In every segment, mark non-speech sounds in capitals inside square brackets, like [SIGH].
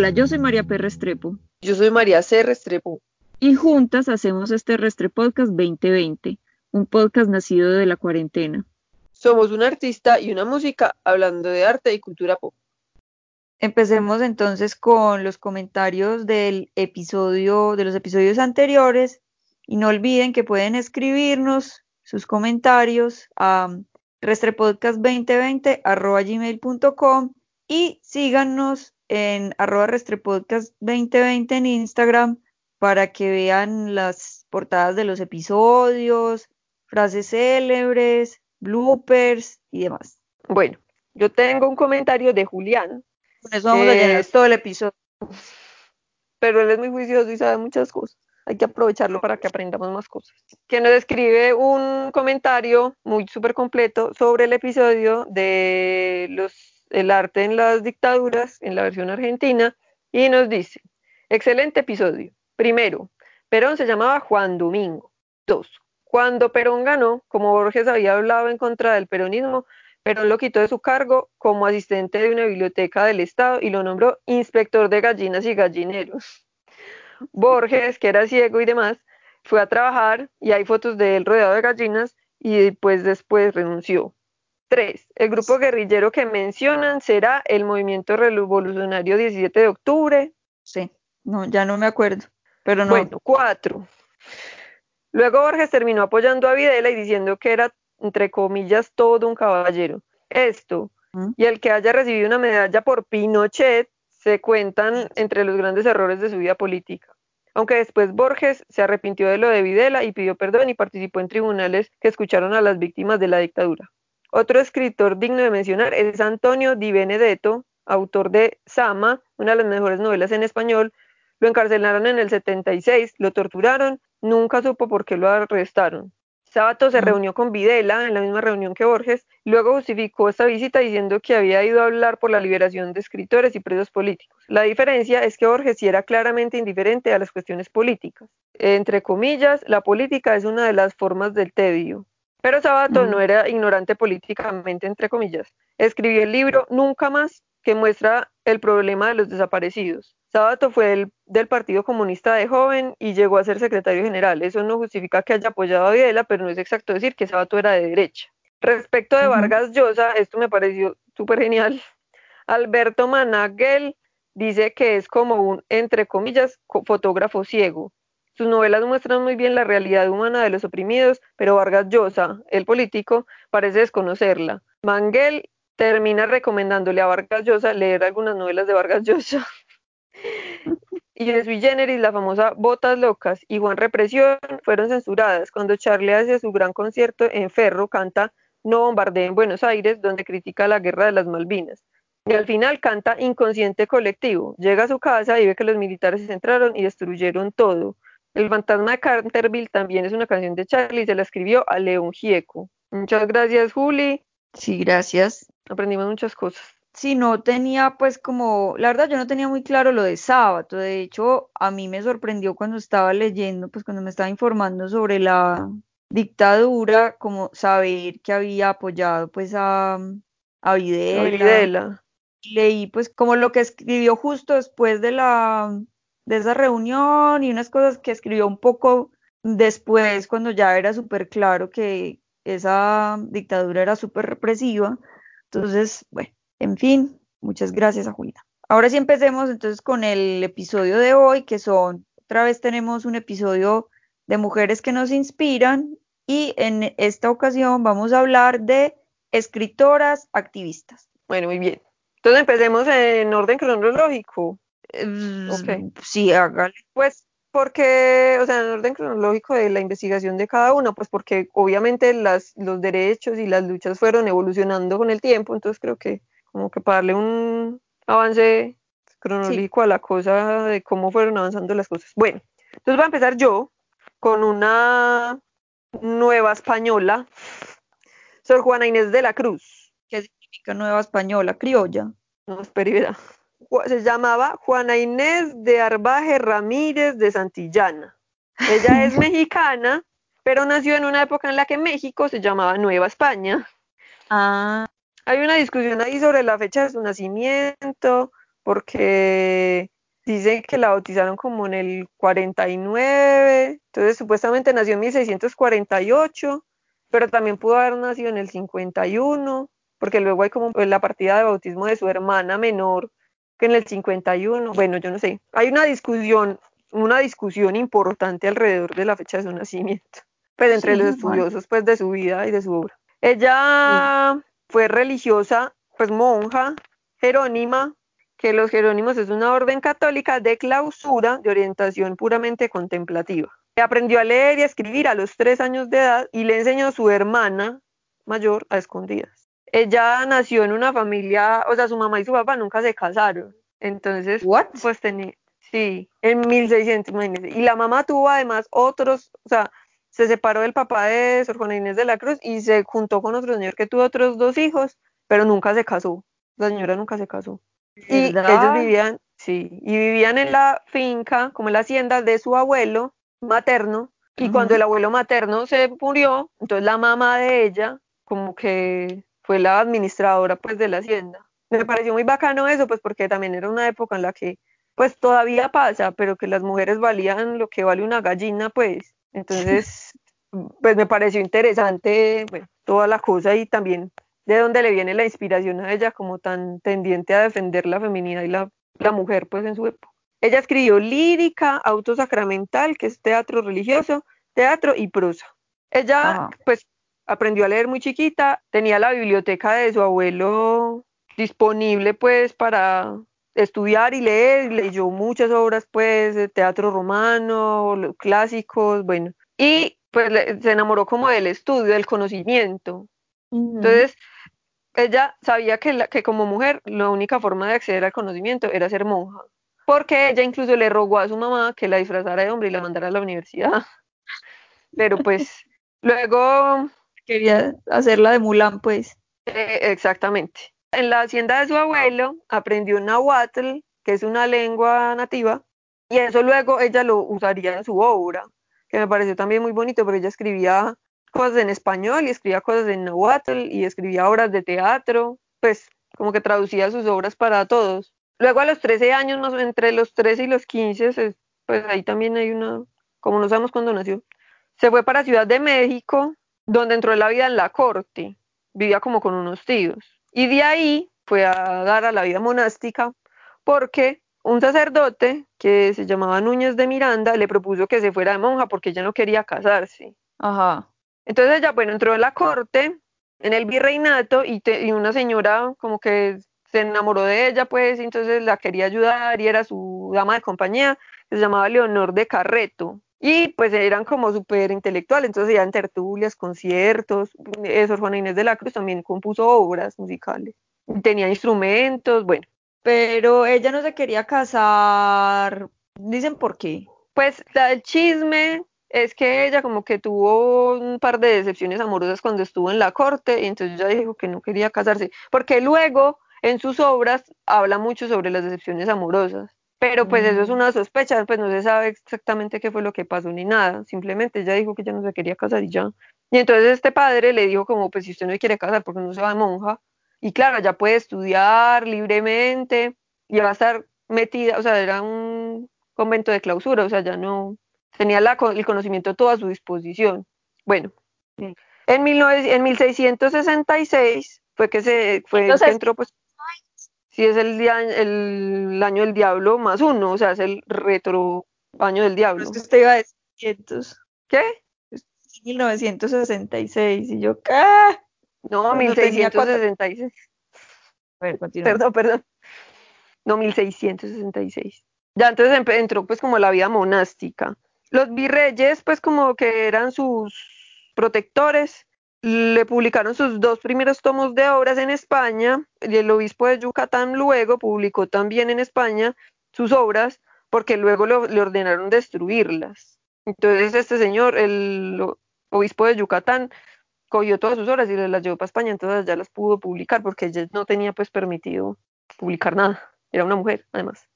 Hola, yo soy María P. Restrepo. Yo soy María C. Restrepo. Y juntas hacemos este Restre Podcast 2020, un podcast nacido de la cuarentena. Somos un artista y una música hablando de arte y cultura pop. Empecemos entonces con los comentarios del episodio, de los episodios anteriores. Y no olviden que pueden escribirnos sus comentarios a restrepodcast2020 y síganos en arroba restrepodcast 2020 en Instagram para que vean las portadas de los episodios, frases célebres, bloopers y demás. Bueno, yo tengo un comentario de Julián. Con eso vamos a llenar todo el episodio. Pero él es muy juicioso y sabe muchas cosas. Hay que aprovecharlo para que aprendamos más cosas. Que nos escribe un comentario muy súper completo sobre el episodio de los el arte en las dictaduras, en la versión argentina, y nos dice, excelente episodio. Primero, Perón se llamaba Juan Domingo. Dos, cuando Perón ganó, como Borges había hablado en contra del peronismo, Perón lo quitó de su cargo como asistente de una biblioteca del Estado y lo nombró inspector de gallinas y gallineros. Borges, que era ciego y demás, fue a trabajar y hay fotos de él rodeado de gallinas y pues después renunció. 3. El grupo guerrillero que mencionan será el Movimiento Revolucionario 17 de octubre. Sí, no, ya no me acuerdo, pero no. Bueno, 4. Luego Borges terminó apoyando a Videla y diciendo que era, entre comillas, todo un caballero. Esto, y el que haya recibido una medalla por Pinochet, se cuentan entre los grandes errores de su vida política. Aunque después Borges se arrepintió de lo de Videla y pidió perdón y participó en tribunales que escucharon a las víctimas de la dictadura. Otro escritor digno de mencionar es Antonio Di Benedetto, autor de Sama, una de las mejores novelas en español. Lo encarcelaron en el 76, lo torturaron, nunca supo por qué lo arrestaron. Sábato se reunió con Videla en la misma reunión que Borges, luego justificó esta visita diciendo que había ido a hablar por la liberación de escritores y presos políticos. La diferencia es que Borges sí era claramente indiferente a las cuestiones políticas. Entre comillas, la política es una de las formas del tedio. Pero Sabato no era ignorante políticamente, entre comillas. Escribió el libro Nunca más, que muestra el problema de los desaparecidos. Sabato fue del Partido Comunista de joven y llegó a ser secretario general. Eso no justifica que haya apoyado a Videla, pero no es exacto decir que Sabato era de derecha. Respecto de Vargas Llosa, esto me pareció súper genial. Alberto Managuel dice que es como un, entre comillas, fotógrafo ciego. Sus novelas muestran muy bien la realidad humana de los oprimidos, pero Vargas Llosa, el político, parece desconocerla. Manguel termina recomendándole a Vargas Llosa leer algunas novelas de Vargas Llosa. [LAUGHS] y en sui la famosa Botas Locas y Juan Represión fueron censuradas cuando Charlie hace su gran concierto en Ferro canta No bombardee en Buenos Aires, donde critica la guerra de las Malvinas. Y al final canta Inconsciente Colectivo. Llega a su casa y ve que los militares entraron y destruyeron todo. El fantasma de Canterville también es una canción de Charlie, se la escribió a León Gieco. Muchas gracias, Juli. Sí, gracias. Aprendimos muchas cosas. Sí, no tenía pues como, la verdad yo no tenía muy claro lo de sábado. De hecho, a mí me sorprendió cuando estaba leyendo, pues cuando me estaba informando sobre la dictadura, como saber que había apoyado pues a, a Videla. A Videla. Leí pues como lo que escribió justo después de la de esa reunión y unas cosas que escribió un poco después, cuando ya era súper claro que esa dictadura era súper represiva. Entonces, bueno, en fin, muchas gracias a Julieta. Ahora sí empecemos entonces con el episodio de hoy, que son, otra vez tenemos un episodio de mujeres que nos inspiran y en esta ocasión vamos a hablar de escritoras activistas. Bueno, muy bien. Entonces empecemos en orden cronológico. Okay. Sí, hágale. Pues porque, o sea, en orden cronológico de la investigación de cada uno, pues porque obviamente las, los derechos y las luchas fueron evolucionando con el tiempo, entonces creo que como que para darle un avance cronológico a la cosa de cómo fueron avanzando las cosas. Bueno, entonces voy a empezar yo con una nueva española, Sor Juana Inés de la Cruz. ¿Qué significa nueva española? Criolla. No, espera, se llamaba Juana Inés de Arbaje Ramírez de Santillana. Ella es [LAUGHS] mexicana, pero nació en una época en la que México se llamaba Nueva España. Ah. Hay una discusión ahí sobre la fecha de su nacimiento, porque dice que la bautizaron como en el 49, entonces supuestamente nació en 1648, pero también pudo haber nacido en el 51, porque luego hay como la partida de bautismo de su hermana menor, que en el 51, bueno, yo no sé, hay una discusión, una discusión importante alrededor de la fecha de su nacimiento, pues entre los estudiosos pues de su vida y de su obra. Ella fue religiosa, pues monja, jerónima, que los jerónimos es una orden católica de clausura de orientación puramente contemplativa. Aprendió a leer y a escribir a los tres años de edad y le enseñó a su hermana mayor a escondidas. Ella nació en una familia, o sea, su mamá y su papá nunca se casaron. Entonces, pues tenía, sí, en 1600, imagínense. Y la mamá tuvo además otros, o sea, se separó del papá de Sor Juana Inés de la Cruz y se juntó con otro señor que tuvo otros dos hijos, pero nunca se casó. La señora nunca se casó. Y ellos vivían, sí, y vivían en la finca, como en la hacienda de su abuelo materno. Y cuando el abuelo materno se murió, entonces la mamá de ella, como que fue la administradora pues de la hacienda. Me pareció muy bacano eso, pues porque también era una época en la que, pues todavía pasa, pero que las mujeres valían lo que vale una gallina, pues. Entonces, pues me pareció interesante, bueno, toda la cosa y también de dónde le viene la inspiración a ella como tan tendiente a defender la feminidad y la, mujer pues en su época. Ella escribió lírica, autosacramental, que es teatro religioso, teatro y prosa. Ella pues aprendió a leer muy chiquita, tenía la biblioteca de su abuelo disponible pues para estudiar y leer, leyó muchas obras pues de teatro romano, clásicos, bueno, y pues se enamoró como del estudio, del conocimiento. Entonces, ella sabía que, que como mujer la única forma de acceder al conocimiento era ser monja, porque ella incluso le rogó a su mamá que la disfrazara de hombre y la mandara a la universidad. [LAUGHS] Pero pues luego... Quería hacerla de Mulan, pues. Eh, exactamente. En la hacienda de su abuelo aprendió nahuatl, que es una lengua nativa, y eso luego ella lo usaría en su obra, que me pareció también muy bonito, porque ella escribía cosas en español y escribía cosas en nahuatl y escribía obras de teatro, pues como que traducía sus obras para todos. Luego a los 13 años, entre los 13 y los 15, pues ahí también hay una, como no sabemos cuándo nació, se fue para Ciudad de México, donde entró en la vida en la corte, vivía como con unos tíos. Y de ahí fue a dar a la vida monástica porque un sacerdote que se llamaba Núñez de Miranda le propuso que se fuera de monja porque ella no quería casarse. Ajá. Entonces ella, bueno, entró en la corte, en el virreinato, y, una señora como que se enamoró de ella, pues, y entonces la quería ayudar y era su dama de compañía, se llamaba Leonor de Carreto. Y pues eran como súper intelectuales, entonces eran tertulias, conciertos. Sor Juana Inés de la Cruz también compuso obras musicales. Tenía instrumentos, bueno. Pero ella no se quería casar. Dicen por qué. Pues el chisme es que ella como que tuvo un par de decepciones amorosas cuando estuvo en la corte y entonces ella dijo que no quería casarse, porque luego en sus obras habla mucho sobre las decepciones amorosas, pero pues eso es mm. una sospecha, pues no se sabe exactamente qué fue lo que pasó ni nada, simplemente ella dijo que ella no se quería casar y ya. Y entonces este padre le dijo como pues si usted no quiere casar porque no se va de monja, y claro, ya puede estudiar libremente y va a estar metida, o sea, era un convento de clausura, o sea, ya no, tenía el conocimiento todo a su disposición. Bueno, en, en 1666 fue que se fue que entró, pues, sí es el, día, el, año del diablo más uno, o sea, es el retro año del diablo. Es que usted iba a decir ¿Qué? 1966 y yo, ¿qué? No, 1666. Bueno, continúa. Perdón, [LAUGHS] perdón. No, 1666. Ya entonces entró pues como la vida monástica. Los virreyes, pues como que eran sus protectores, le publicaron sus dos primeros tomos de obras en España y el obispo de Yucatán luego publicó también en España sus obras porque luego le ordenaron destruirlas. Entonces este señor, el obispo de Yucatán, cogió todas sus obras y las llevó para España, entonces ya las pudo publicar porque ella no tenía pues permitido publicar nada. Era una mujer, además.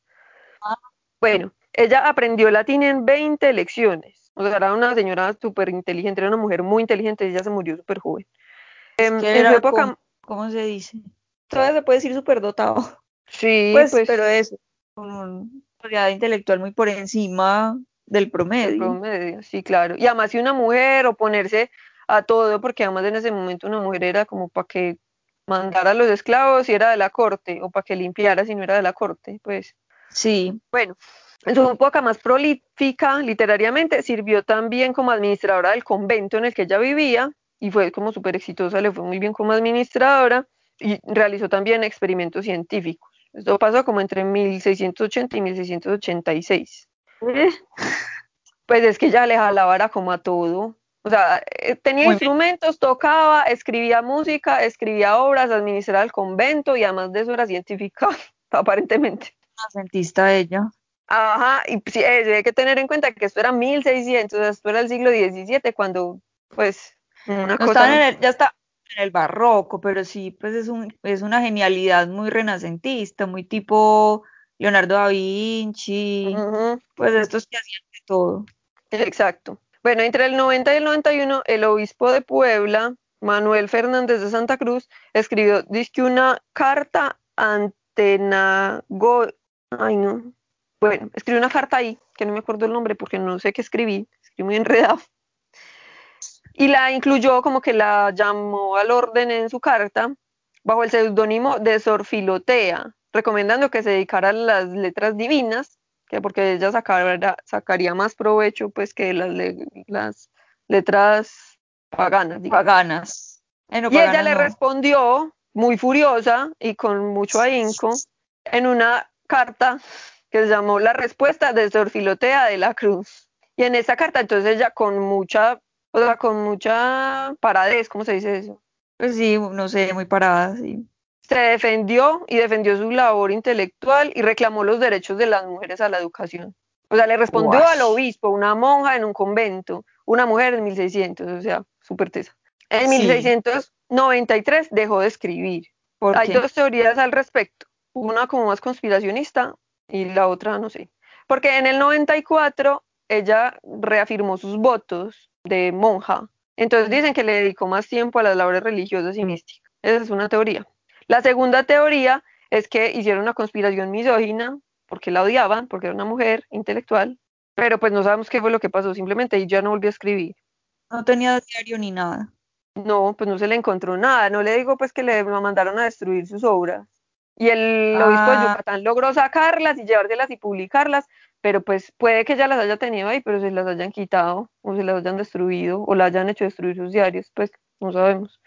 Ah. Bueno, ella aprendió latín en 20 lecciones. O sea, era una señora súper inteligente, era una mujer muy inteligente, ella se murió súper joven. Em, en su época, ¿cómo, se dice? Todavía se puede decir súper dotado. Sí, pues, pues, pero eso, con una calidad intelectual muy por encima del el promedio. promedio, sí, claro. Y además si una mujer oponerse a todo, porque además en ese momento una mujer era como para que mandara a los esclavos si era de la corte, o para que limpiara si no era de la corte, pues. Sí, Bueno, en su época más prolífica literariamente, sirvió también como administradora del convento en el que ella vivía y fue como súper exitosa, le fue muy bien como administradora y realizó también experimentos científicos. Esto pasó como entre 1680 y 1686. ¿Eh? Pues es que ella le jalaba era como a todo. O sea, eh, tenía Muy instrumentos, tocaba, escribía música, escribía obras, administraba el convento y además de eso era científica, [LAUGHS] aparentemente. renacentista ella. Ajá, y sí, eh, hay que tener en cuenta que esto era 1600, o sea, esto era el siglo XVII, cuando, pues, una No cosa... estaban en el- ya está en el barroco, pero sí, pues es un, es una genialidad muy renacentista, muy tipo Leonardo da Vinci, pues estos que hacían de todo. exacto. Bueno, entre el 90 y el 91, el obispo de Puebla, Manuel Fernández de Santa Cruz, escribió, dizque una carta antenago... Ay, no. Bueno, escribió una carta ahí, que no me acuerdo el nombre porque no sé qué escribí, escribí muy enredado. Y la incluyó como que la llamó al orden en su carta bajo el seudónimo de Sor Filotea, recomendando que se dedicara a las letras divinas, que porque ella sacara- sacaría más provecho pues que las, le- las letras paganas. digamos. Paganas. Eh, no, Y ella le respondió muy furiosa y con mucho ahínco en una carta que se llamó La respuesta de Sor Filotea de la Cruz. Y en esa carta entonces ella con mucha, o sea, con mucha paradez, ¿cómo se dice eso? Pues sí, no sé, muy parada, sí. Se defendió y defendió su labor intelectual y reclamó los derechos de las mujeres a la educación. O sea, le respondió al obispo, una monja en un convento, una mujer en 1600, o sea, súper tesa. En Sí. 1693 dejó de escribir. ¿Por Hay qué? dos teorías al respecto, una como más conspiracionista y la otra no sé. Porque en el 94 ella reafirmó sus votos de monja. Entonces dicen que le dedicó más tiempo a las labores religiosas y místicas. Esa es una teoría. La segunda teoría es que hicieron una conspiración misógina porque la odiaban, porque era una mujer intelectual, pero pues no sabemos qué fue lo que pasó, simplemente ella no volvió a escribir. No tenía diario ni nada. No, pues no se le encontró nada. No le digo pues que le mandaron a destruir sus obras. Y el Ah. obispo de Yucatán logró sacarlas y llevárselas y publicarlas, pero pues puede que ella las haya tenido ahí, pero se las hayan quitado o se las hayan destruido o la hayan hecho destruir sus diarios, pues no sabemos.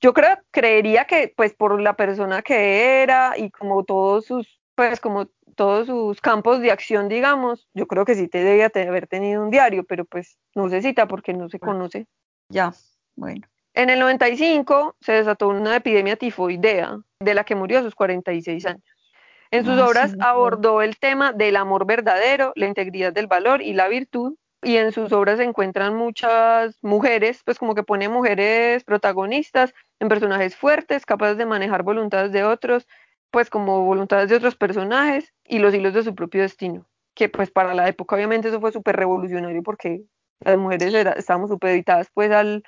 Yo creo, creería que pues por la persona que era y como todos sus, pues como todos sus campos de acción, digamos, yo creo que sí te debía haber tenido un diario, pero pues no se cita porque no se conoce. Ya, bueno. En el 95 se desató una epidemia tifoidea, de la que murió a sus 46 años. En sus Ah, obras sí, abordó el tema del amor verdadero, la integridad del valor y la virtud. Y en sus obras se encuentran muchas mujeres, pues como que pone mujeres protagonistas en personajes fuertes, capaces de manejar voluntades de otros, pues como voluntades de otros personajes y los hilos de su propio destino. Que pues para la época obviamente eso fue súper revolucionario porque las mujeres era- estábamos supeditadas pues al,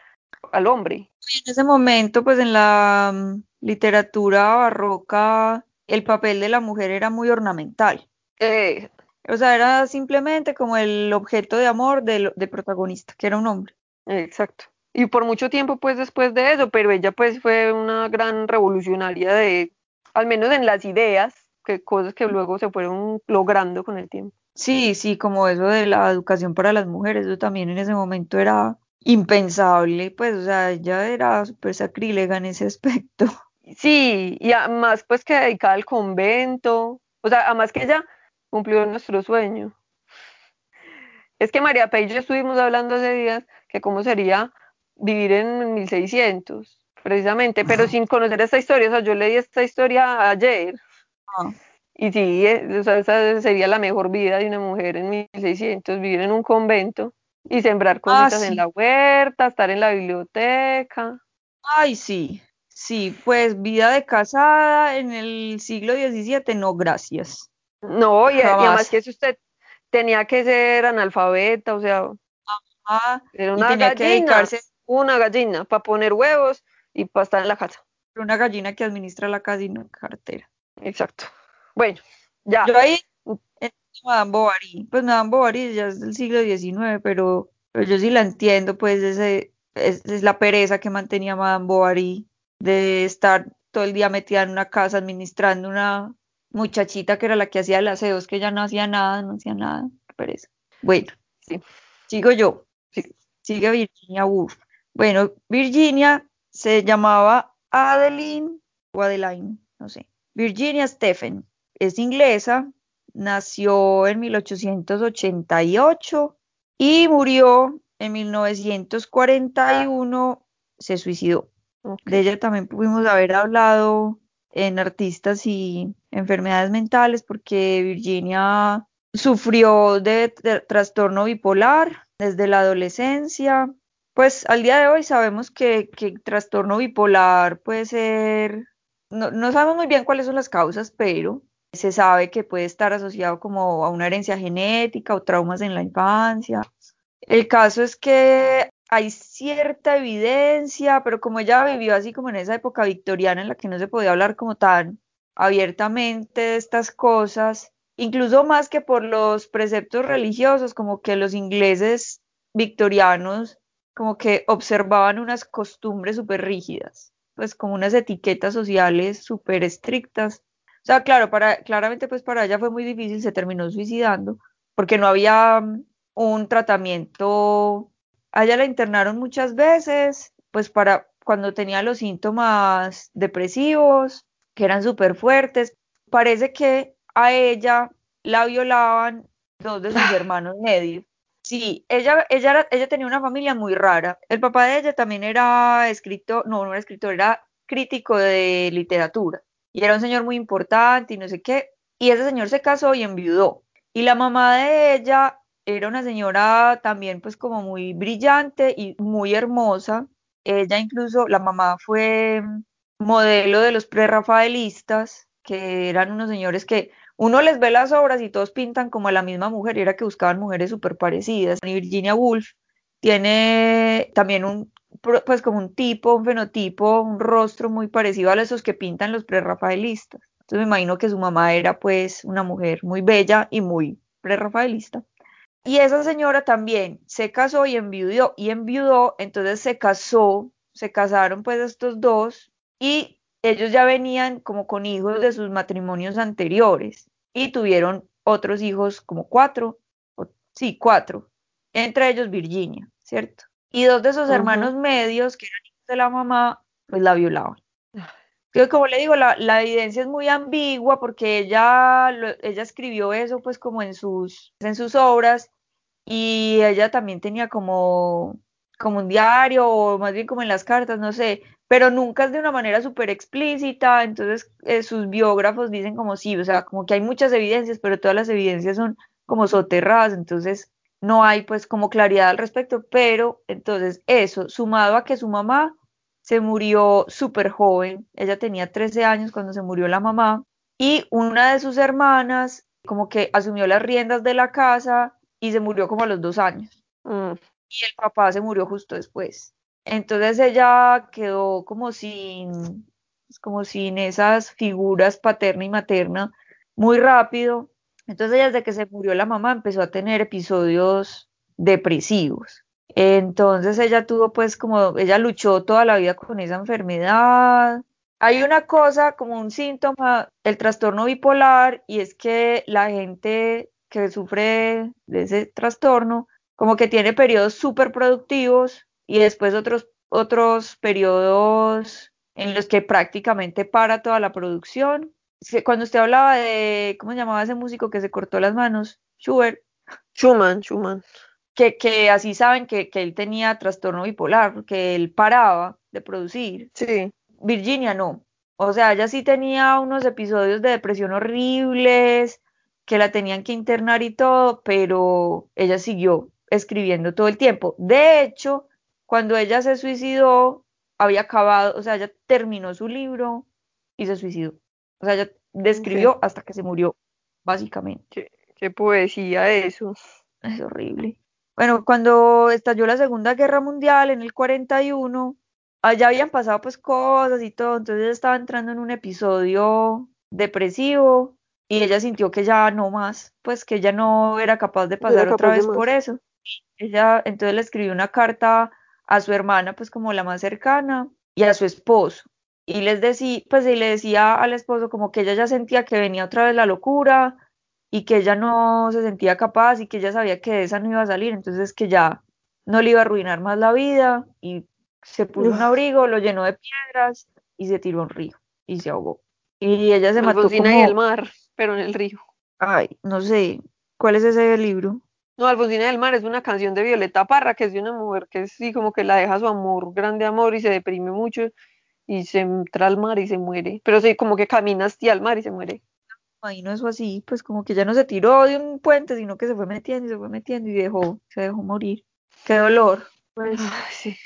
al hombre. En ese momento, pues en la mm, literatura barroca, el papel de la mujer era muy ornamental. Eh, O sea, era simplemente como el objeto de amor del, del protagonista, que era un hombre. Exacto. Y por mucho tiempo, pues después de eso, pero ella pues fue una gran revolucionaria de, al menos en las ideas, que cosas que luego se fueron logrando con el tiempo. Sí, sí, como eso de la educación para las mujeres, eso también en ese momento era impensable, pues, o sea, ella era súper sacrílega en ese aspecto. [LAUGHS] Sí, y además pues que dedicada al convento, o sea, además que ella cumplió nuestro sueño. Es que María Pei y yo estuvimos hablando hace días que cómo sería vivir en 1600, precisamente, pero sin conocer esta historia, o sea, yo leí esta historia ayer Ah, Y sí, eh, o sea, esa sería la mejor vida de una mujer en 1600, vivir en un convento y sembrar cositas en sí. la huerta, estar en la biblioteca. Ay, sí, sí, pues vida de casada en el siglo XVII, no, gracias. No, y, y además que si usted tenía que ser analfabeta, o sea, Ah, era una tenía que gallina, dedicarse una gallina para poner huevos y para estar en la casa. una gallina que administra la casa y no cartera. Exacto. Bueno, ya. Yo ahí, Madame Bovary, pues Madame Bovary ya es del siglo XIX, pero, yo sí la entiendo, pues ese, es, la pereza que mantenía Madame Bovary de estar todo el día metida en una casa administrando una muchachita que era la que hacía el aseo, es que ella no hacía nada, no hacía nada, qué pereza. Bueno, sí. sigo yo, sigue Virginia Woolf. Bueno, Virginia se llamaba Adeline o Adeline, no sé. Virginia Stephen es inglesa, nació en 1888 y murió en 1941, se suicidó. De ella también pudimos haber hablado en artistas y enfermedades mentales porque Virginia sufrió de, trastorno bipolar desde la adolescencia. Pues al día de hoy sabemos que, que trastorno bipolar puede ser, no, no sabemos muy bien cuáles son las causas, pero se sabe que puede estar asociado como a una herencia genética o traumas en la infancia. El caso es que hay cierta evidencia, pero como ella vivió así como en esa época victoriana en la que no se podía hablar como tan abiertamente de estas cosas, incluso más que por los preceptos religiosos, como que los ingleses victorianos como que observaban unas costumbres súper rígidas, pues como unas etiquetas sociales súper estrictas. O sea, claro, para, claramente pues para ella fue muy difícil, se terminó suicidando, porque no había mm, un tratamiento ella la internaron muchas veces, pues para cuando tenía los síntomas depresivos, que eran súper fuertes. Parece que a ella la violaban dos de sus hermanos medios. Sí, ella, ella, ella tenía una familia muy rara. El papá de ella también era escritor, no, no era escritor, era crítico de literatura. Y era un señor muy importante y no sé qué. Y ese señor se casó y enviudó. Y la mamá de ella era una señora también pues como muy brillante y muy hermosa. Ella incluso, la mamá fue modelo de los prerrafaelistas, que eran unos señores que uno les ve las obras y todos pintan como a la misma mujer, y era que buscaban mujeres súper parecidas. Y Virginia Woolf tiene también un, pues como un tipo, un fenotipo, un rostro muy parecido a esos que pintan los prerrafaelistas. Entonces me imagino que su mamá era pues una mujer muy bella y muy prerrafaelista. Y esa señora también se casó y enviudó, y enviudó, entonces se casó, se casaron pues estos dos, y ellos ya venían como con hijos de sus matrimonios anteriores, y tuvieron otros hijos como cuatro, sí, cuatro, entre ellos Virginia, ¿cierto? Y dos de sus hermanos medios, que eran hijos de la mamá, pues la violaban. Entonces, como le digo, la, la, evidencia es muy ambigua porque ella, ella escribió eso pues como en sus, en sus obras y ella también tenía como, como un diario o más bien como en las cartas, no sé, pero nunca es de una manera súper explícita, entonces eh, sus biógrafos dicen como sí, o sea, como que hay muchas evidencias, pero todas las evidencias son como soterradas, entonces no hay pues como claridad al respecto, pero entonces eso, sumado a que su mamá se murió súper joven, ella tenía 13 años cuando se murió la mamá, y una de sus hermanas como que asumió las riendas de la casa y se murió como a los dos años. Mm. Y el papá se murió justo después. Entonces ella quedó como sin, pues, como sin esas figuras paterna y materna muy rápido. Entonces ella desde que se murió la mamá empezó a tener episodios depresivos. Entonces ella tuvo pues como, ella luchó toda la vida con esa enfermedad. Hay una cosa como un síntoma, el trastorno bipolar, y es que la gente que sufre de ese trastorno, como que tiene periodos súper productivos y después otros, otros periodos en los que prácticamente para toda la producción. Cuando usted hablaba de, ¿cómo se llamaba ese músico que se cortó las manos? Schubert. Schumann, Schumann. Que, que así saben que, que él tenía trastorno bipolar, porque él paraba de producir. Sí. Virginia no. O sea, ella sí tenía unos episodios de depresión horribles, que la tenían que internar y todo, pero ella siguió escribiendo todo el tiempo. De hecho, cuando ella se suicidó, había acabado, o sea, ella terminó su libro y se suicidó. O sea, ella describió hasta que se murió, básicamente. Qué, poesía eso. Es horrible. Bueno, cuando estalló la Segunda Guerra Mundial en el 41, allá habían pasado pues cosas y todo, entonces ella estaba entrando en un episodio depresivo y ella sintió que ya no más, pues que ella no era capaz de pasar otra vez por eso. Ella entonces le escribió una carta a su hermana, pues como la más cercana, y a su esposo. Y les decía, pues y le decía al esposo como que ella ya sentía que venía otra vez la locura y que ella no se sentía capaz y que ella sabía que de esa no iba a salir, entonces que ya no le iba a arruinar más la vida y se puso un abrigo, lo llenó de piedras y se tiró a un río y se ahogó. Y ella se mató como... y el mar, pero en el río. Ay, no sé, ¿cuál es ese libro? No, Alfonsina del Mar es una canción de Violeta Parra, que es de una mujer que sí, como que la deja su amor, grande amor, y se deprime mucho, y se entra al mar y se muere. Pero sí, como que camina hacia el mar y se muere. no eso así, pues como que ya no se tiró de un puente, sino que se fue metiendo y se fue metiendo y dejó, se dejó morir. Qué dolor, pues, sí.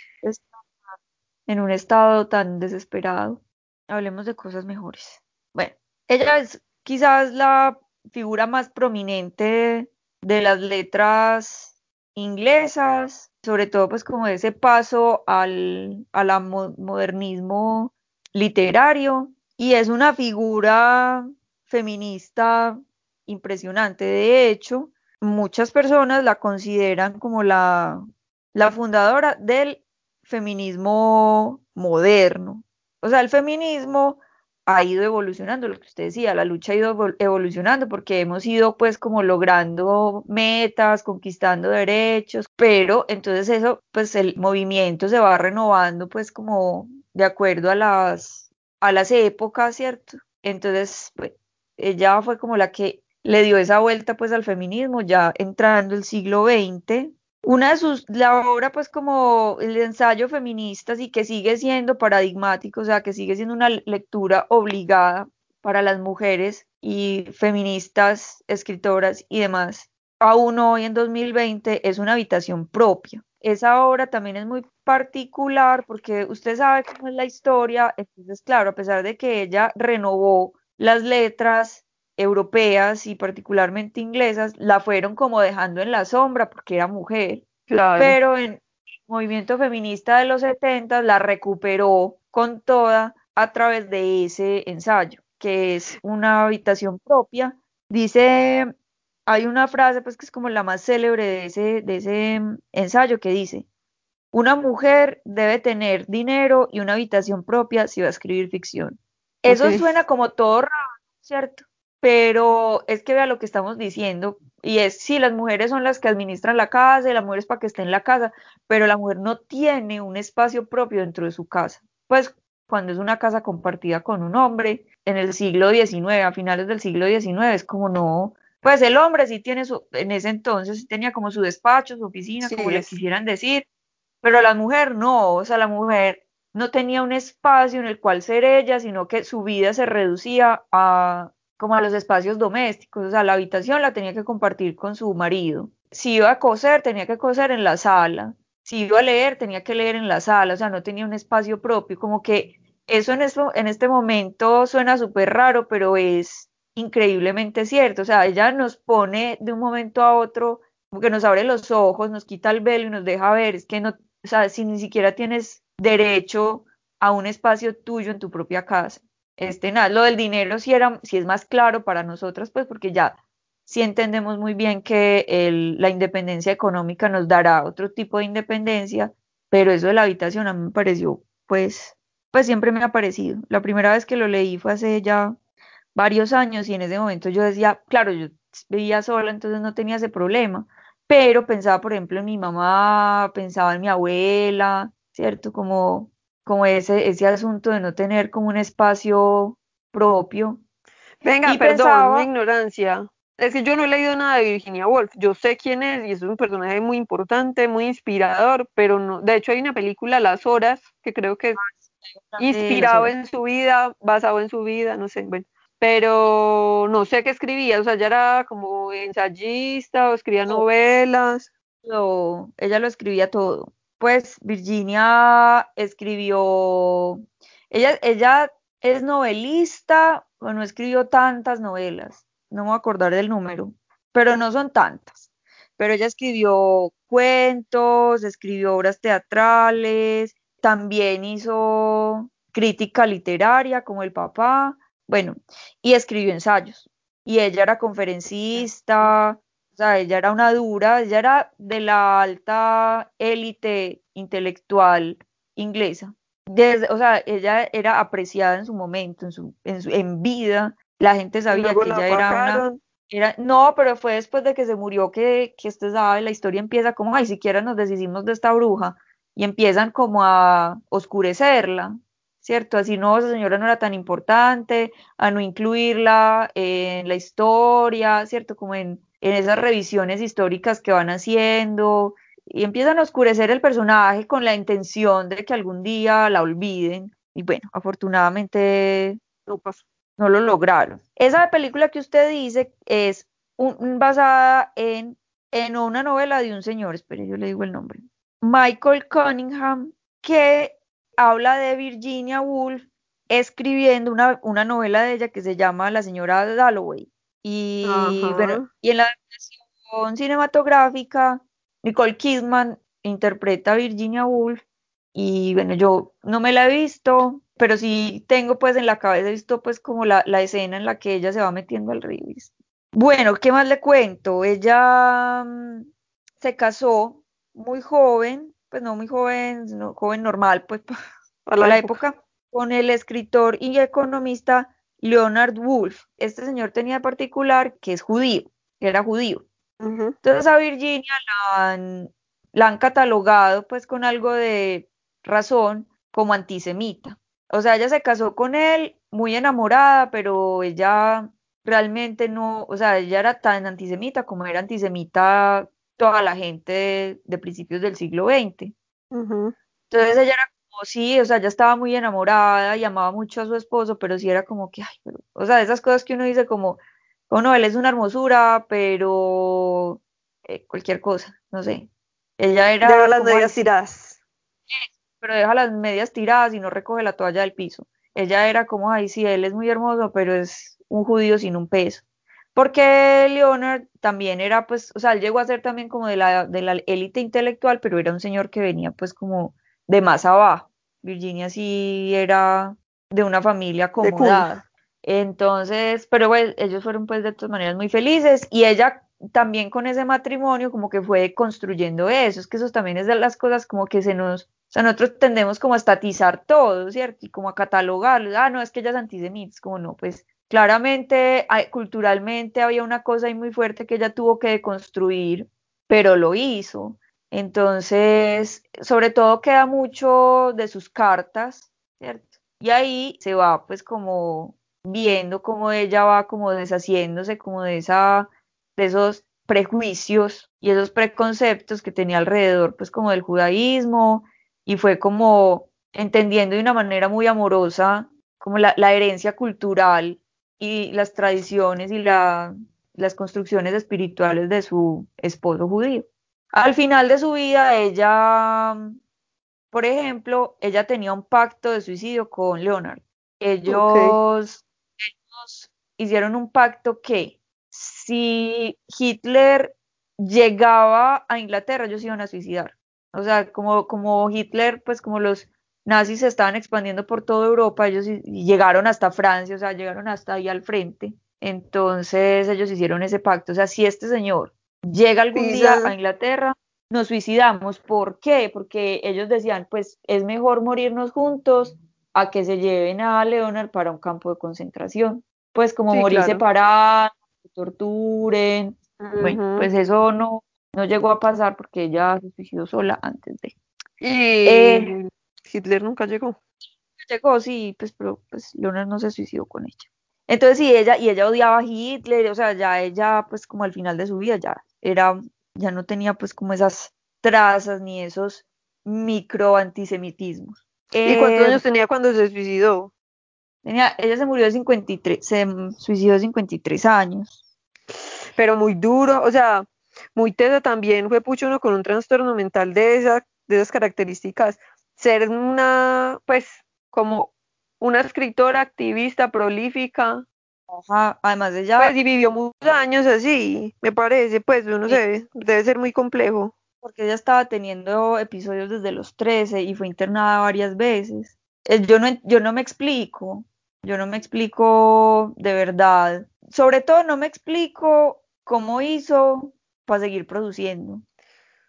en un estado tan desesperado. Hablemos de cosas mejores. Bueno, ella es quizás la figura más prominente de las letras inglesas, sobre todo pues como ese paso al, modernismo literario y es una figura feminista impresionante. De hecho, muchas personas la consideran como la, la fundadora del feminismo moderno. O sea, el feminismo ha ido evolucionando, lo que usted decía, la lucha ha ido evolucionando porque hemos ido pues como logrando metas, conquistando derechos, pero entonces eso, pues el movimiento se va renovando pues como de acuerdo a las, a las épocas, ¿cierto? Entonces, pues, ella fue como la que le dio esa vuelta pues al feminismo ya entrando el siglo XX una de sus, la obra pues como el ensayo feminista y que sigue siendo paradigmático, o sea, que sigue siendo una lectura obligada para las mujeres y feministas, escritoras y demás, aún hoy en 2020 es una habitación propia. Esa obra también es muy particular porque usted sabe cómo es la historia, entonces claro, a pesar de que ella renovó las letras europeas y particularmente inglesas la fueron como dejando en la sombra porque era mujer, pero en el movimiento feminista de los 70 la recuperó con toda a través de ese ensayo, que es una habitación propia. Dice, hay una frase pues que es como la más célebre de ese, de ese ensayo que dice, una mujer debe tener dinero y una habitación propia si va a escribir ficción. Eso suena como todo raro, ¿cierto? Pero es que vea lo que estamos diciendo, y es, sí, las mujeres son las que administran la casa y la mujer es para que esté en la casa, pero la mujer no tiene un espacio propio dentro de su casa. Pues cuando es una casa compartida con un hombre, en el siglo XIX, a finales del siglo XIX, es como no, pues el hombre sí tiene su, en ese entonces sí tenía como su despacho, su oficina, como le quisieran decir, pero la mujer no, o sea, la mujer no tenía un espacio en el cual ser ella, sino que su vida se reducía a como a los espacios domésticos, o sea, la habitación la tenía que compartir con su marido. Si iba a coser, tenía que coser en la sala. Si iba a leer, tenía que leer en la sala, o sea, no tenía un espacio propio, como que eso en, en este momento suena súper raro, pero es increíblemente cierto, o sea, ella nos pone de un momento a otro, como que nos abre los ojos, nos quita el velo y nos deja ver, es que no, o sea, si ni siquiera tienes derecho a un espacio tuyo en tu propia casa este, nada, lo del dinero sí, era, sí es más claro para nosotras, pues porque ya sí entendemos muy bien que la independencia económica nos dará otro tipo de independencia, pero eso de la habitación a mí me pareció, pues, pues siempre me ha parecido. La primera vez que lo leí fue hace ya varios años y en ese momento yo decía, claro, yo vivía sola, entonces no tenía ese problema, pero pensaba, por ejemplo, en mi mamá, pensaba en mi abuela, ¿cierto? Como como ese, ese asunto de no tener como un espacio propio. Venga, perdón, mi ignorancia. Es que yo no he leído nada de Virginia Woolf. Yo sé quién es y es un personaje muy importante, muy inspirador, pero no. De hecho, hay una película, Las Horas, que creo que es ah, inspirado en su vida, basado en su vida, no sé, bueno. Pero no sé qué escribía, o sea, ya era como ensayista o escribía novelas. No, ella lo escribía todo pues Virginia escribió, ella, ella es novelista, bueno, escribió tantas novelas, no me voy a acordar del número, pero no son tantas. Pero ella escribió cuentos, escribió obras teatrales, también hizo crítica literaria como el papá, bueno, y escribió ensayos. y ella era conferencista, sea, ella era una dura, ella era de la alta élite intelectual inglesa. Desde, o sea, ella era apreciada en su momento, en su, en, su, en vida, la gente sabía que ella era una... Era, no, pero fue después de que se murió que, que usted sabe, la historia empieza como, ay, siquiera nos deshicimos de esta bruja, y empiezan como a oscurecerla, ¿cierto? Así no, esa señora no era tan importante, a no incluirla en la historia, ¿cierto? Como en, en esas revisiones históricas que van haciendo, y empiezan a oscurecer el personaje con la intención de que algún día la olviden, y bueno, afortunadamente no pasó no lo lograron. Esa película que usted dice es basada en, en una novela de un señor, espere, yo le digo el nombre, Michael Cunningham, que habla de Virginia Woolf escribiendo una, una novela de ella que se llama La señora Dalloway. Y, y en la versión cinematográfica, Nicole Kidman interpreta a Virginia Woolf. Y bueno, yo no me la he visto, pero sí tengo pues en la cabeza visto pues como la, la escena en la que ella se va metiendo al río. Bueno, ¿qué más le cuento? Ella mm, se casó muy joven, pues no muy joven, no, joven normal, pues [LAUGHS] para la, época. con el escritor y economista Leonard Woolf. Este señor tenía particular que es judío, que era judío. Entonces a Virginia la han, la han catalogado pues con algo de razón como antisemita. O sea, ella se casó con él muy enamorada, pero ella realmente no, o sea, ella era tan antisemita como era antisemita toda la gente de, principios del siglo XX. Entonces ella era sí, o sea, ella estaba muy enamorada y amaba mucho a su esposo, pero sí era como que, ay, pero, o sea, esas cosas que uno dice como, oh no, él es una hermosura, pero eh, cualquier cosa, no sé. Ella era... De las medias tiradas pero deja las medias tiradas y no recoge la toalla del piso. Ella era como, ay, sí, él es muy hermoso, pero es un judío sin un peso. Porque Leonard también era, pues, o sea, él llegó a ser también como de la, de la élite intelectual, pero era un señor que venía, pues, como de más abajo. Virginia sí era de una familia acomodada. Entonces, pero bueno, ellos fueron, pues, de todas maneras muy felices y ella también con ese matrimonio como que fue construyendo eso. Es que eso también es de las cosas como que se nos o sea, nosotros tendemos como a estatizar todo, ¿cierto? Y como a catalogarlo. Ah, no, es que ella es antisemita. Es como no, pues claramente, culturalmente había una cosa ahí muy fuerte que ella tuvo que deconstruir, pero lo hizo. Entonces, sobre todo queda mucho de sus cartas, ¿cierto? Y ahí se va pues como viendo cómo ella va como deshaciéndose como de esa de esos prejuicios y esos preconceptos que tenía alrededor pues como del judaísmo y fue como entendiendo de una manera muy amorosa como la, herencia cultural y las tradiciones y la, las construcciones espirituales de su esposo judío. Al final de su vida, ella, por ejemplo, ella tenía un pacto de suicidio con Leonard. Ellos, ellos hicieron un pacto que si Hitler llegaba a Inglaterra, ellos iban a suicidar. O sea, como, como Hitler, pues como los nazis se estaban expandiendo por toda Europa, ellos llegaron hasta Francia, o sea, llegaron hasta ahí al frente. Entonces ellos hicieron ese pacto. O sea, si este señor llega algún día a Inglaterra, nos suicidamos. ¿Por qué? Porque ellos decían, pues es mejor morirnos juntos a que se lleven a Leonard para un campo de concentración. Pues como morir separados, torturen. Bueno, pues eso no, no llegó a pasar porque ella se suicidó sola antes de. Y eh, Hitler nunca llegó. Llegó, sí, pues, pero pues Leonard no se suicidó con ella. Entonces, sí, ella, y ella odiaba a Hitler, o sea, ya ella, pues, como al final de su vida, ya era, ya no tenía, pues, como esas trazas ni esos micro antisemitismos. ¿Y cuántos años tenía cuando se suicidó? Tenía, ella se murió de 53, se suicidó de 53 años. Pero muy duro, o sea, muy tesa también fue pucho uno con un trastorno mental de, esa, de esas características. Ser una, pues, como una escritora activista prolífica. Ajá, además de ella. Pues, y vivió muchos años así, me parece, pues, no sé, debe ser muy complejo. Porque ella estaba teniendo episodios desde los 13 y fue internada varias veces. Eh, yo no, yo no me explico, yo no me explico de verdad sobre todo no me explico cómo hizo para seguir produciendo.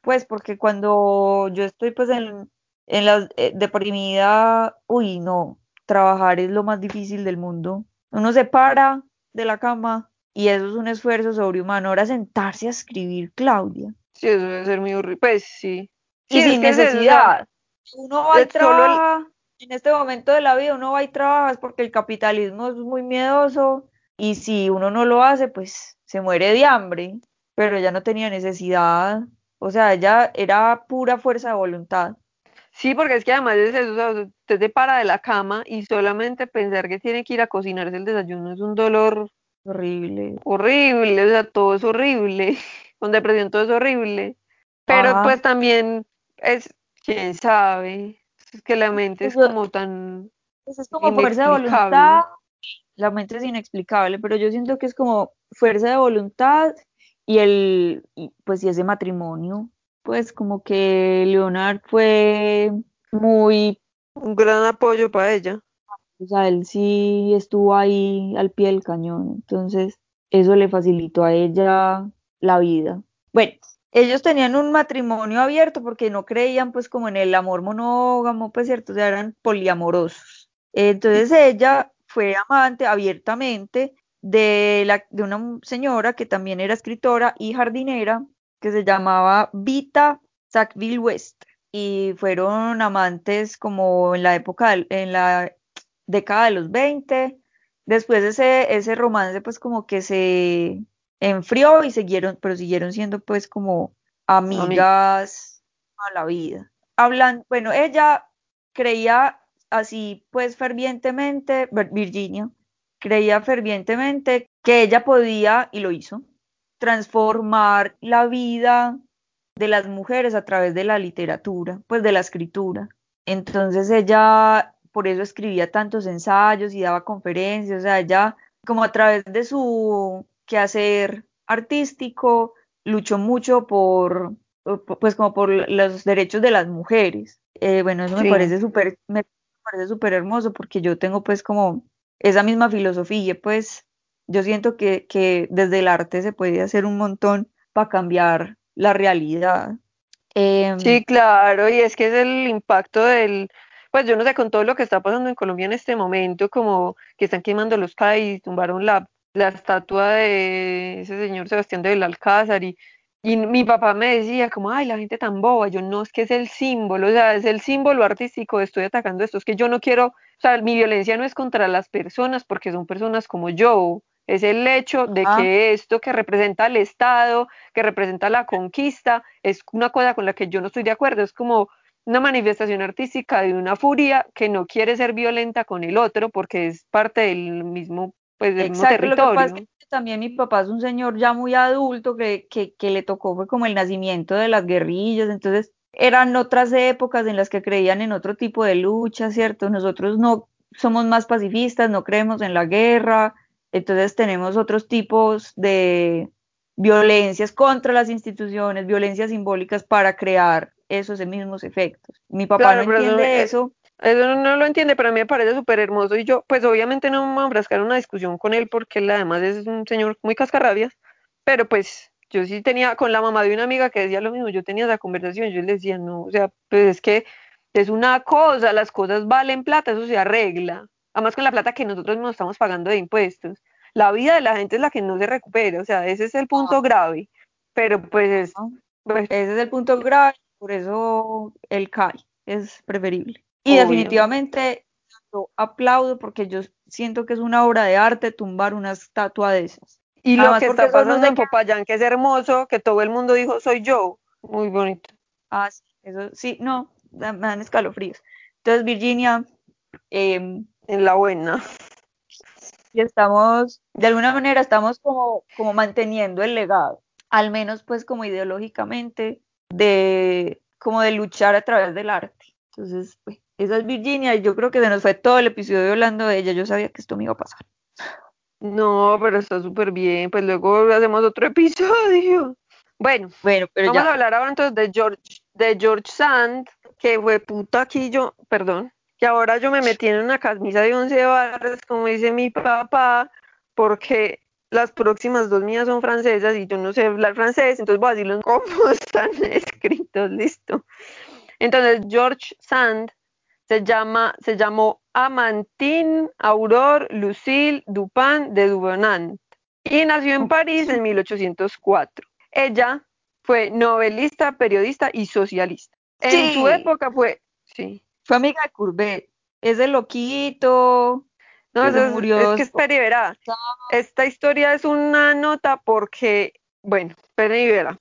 Pues porque cuando yo estoy pues en, en la eh, deprimida, uy, no, trabajar es lo más difícil del mundo. Uno se para de la cama y eso es un esfuerzo sobrehumano. Ahora sentarse a escribir, Claudia. Sí, eso debe ser muy horrible. Pues sí. Y sin necesidad. uno va y trabaja, en este momento de la vida uno va y trabaja porque el capitalismo es muy miedoso y si uno no lo hace, pues se muere de hambre, pero ella no tenía necesidad, o sea, ella era pura fuerza de voluntad. Sí, porque es que además es eso, o sea, usted se para de la cama y solamente pensar que tiene que ir a cocinarse el desayuno es un dolor horrible. Horrible, o sea, todo es horrible. [LAUGHS] Con depresión todo es horrible. Pero pues también es, quién sabe, es que la mente es como tan... Pues es como fuerza de voluntad, la mente es inexplicable, pero yo siento que es como fuerza de voluntad y el, pues y ese matrimonio, pues como que Leonard fue muy... Un gran apoyo para ella. O sea, él sí estuvo ahí al pie del cañón, entonces eso le facilitó a ella la vida. Bueno, ellos tenían un matrimonio abierto porque no creían pues como en el amor monógamo, pues cierto, o sea, eran poliamorosos. Entonces ella fue amante abiertamente de, la, de una señora que también era escritora y jardinera, que se llamaba Vita Sackville West. Y fueron amantes como en la época, en la década de los 20. Después ese, ese romance pues como que se enfrió y siguieron, pero siguieron siendo pues como amigas a la vida. Hablan, bueno, ella creía así pues fervientemente, Virginia, creía fervientemente que ella podía, y lo hizo, transformar la vida de las mujeres a través de la literatura, pues de la escritura. Entonces ella por eso escribía tantos ensayos y daba conferencias, o sea, ella como a través de su quehacer artístico luchó mucho por, pues como por los derechos de las mujeres. Eh, bueno, eso me parece súper, me parece súper hermoso porque yo tengo pues como esa misma filosofía, pues yo siento que, que desde el arte se puede hacer un montón para cambiar la realidad. Em, sí, claro, y es que es el impacto del, pues yo no sé, con todo lo que está pasando en Colombia en este momento, como que están quemando los CAI tumbaron la, la estatua de ese señor Sebastián de Belalcázar y, y mi papá me decía como, ay, la gente tan boba, yo no, es que es el símbolo, o sea, es el símbolo artístico, estoy atacando esto, es que yo no quiero, o sea, mi violencia no es contra las personas porque son personas como yo, es el hecho de ah. que esto que representa el Estado, que representa la conquista, es una cosa con la que yo no estoy de acuerdo, es como una manifestación artística de una furia que no quiere ser violenta con el otro porque es parte del mismo, pues, del mismo territorio. también mi papá es un señor ya muy adulto que, que, que le tocó fue como el nacimiento de las guerrillas, entonces eran otras épocas en las que creían en otro tipo de lucha, ¿cierto? Nosotros no somos más pacifistas, no creemos en la guerra, entonces tenemos otros tipos de violencias contra las instituciones, violencias simbólicas para crear esos mismos efectos. Mi papá no entiende eso. Eso no, lo entiende, pero a mí me parece súper hermoso y yo, pues obviamente no me voy a enfrascar una discusión con él porque él además es un señor muy cascarrabias, pero pues yo sí tenía, con la mamá de una amiga que decía lo mismo, yo tenía esa conversación, yo le decía, no, o sea, pues es que es una cosa, las cosas valen plata, eso se arregla, además con la plata que nosotros nos estamos pagando de impuestos. La vida de la gente es la que no se recupera, o sea, ese es el punto ah. grave, pero pues, pues ese es el punto grave por eso el CAI es preferible. Y definitivamente yo aplaudo porque yo siento que es una obra de arte tumbar una estatua de esas. Y lo que está pasando en Popayán, que es hermoso, que todo el mundo dijo soy yo, muy bonito. Ah, sí, eso sí, no, me dan escalofríos. Entonces, Virginia, em, en la buena. Y estamos, de alguna manera, estamos como, como manteniendo el legado, al menos pues como ideológicamente, de como de luchar a través del arte. Entonces, pues, esa es Virginia y yo creo que se nos fue todo el episodio hablando de ella. Yo sabía que esto me iba a pasar. No, pero está súper bien. Pues luego hacemos otro [LAUGHS] episodio. Bueno, bueno pero vamos a hablar ahora entonces de George, de George Sand, que fue puta aquí yo, perdón, que ahora yo me metí en una camisa de 11 barras, como dice mi papá, porque las próximas dos mías son francesas y yo no sé hablar francés, entonces voy a decirlo cómo [LAUGHS] están escritos, listo. Entonces, George Sand se, llama, se llamó Amantine Aurore Lucille Dupin de Dubonant y nació en París en 1804. Ella fue novelista, periodista y socialista. En su época fue, sí. Fue amiga de Courbet. Es de loquito. No, es, murió. es que espera Esta historia es una nota porque, bueno, espera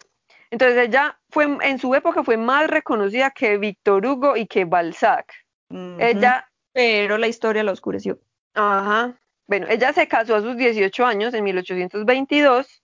Entonces ella fue, en su época fue más reconocida que Víctor Hugo y que Balzac. Ella. Pero la historia la oscureció. Ajá. Bueno, ella se casó a sus 18 años en 1822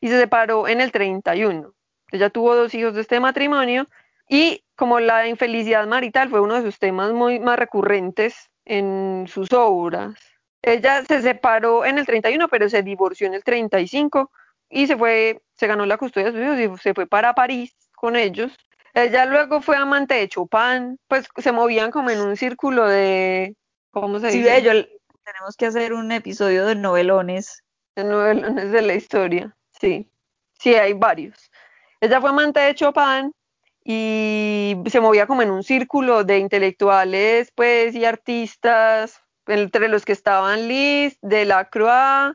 y se separó en el 31. Ella tuvo dos hijos de este matrimonio y como la infelicidad marital fue uno de sus temas muy más recurrentes en sus obras. Ella se separó en el 31, pero se divorció en el 35 y se fue, se ganó la custodia de sus hijos y se fue para París con ellos. Ella luego fue amante de Chopin, pues se movían como en un círculo de, ¿cómo se dice? Tenemos que hacer un episodio de novelones. De novelones de la historia, sí. Sí, hay varios. Ella fue amante de Chopin y se movía como en un círculo de intelectuales, pues, y artistas, entre los que estaban Liszt, Delacroix,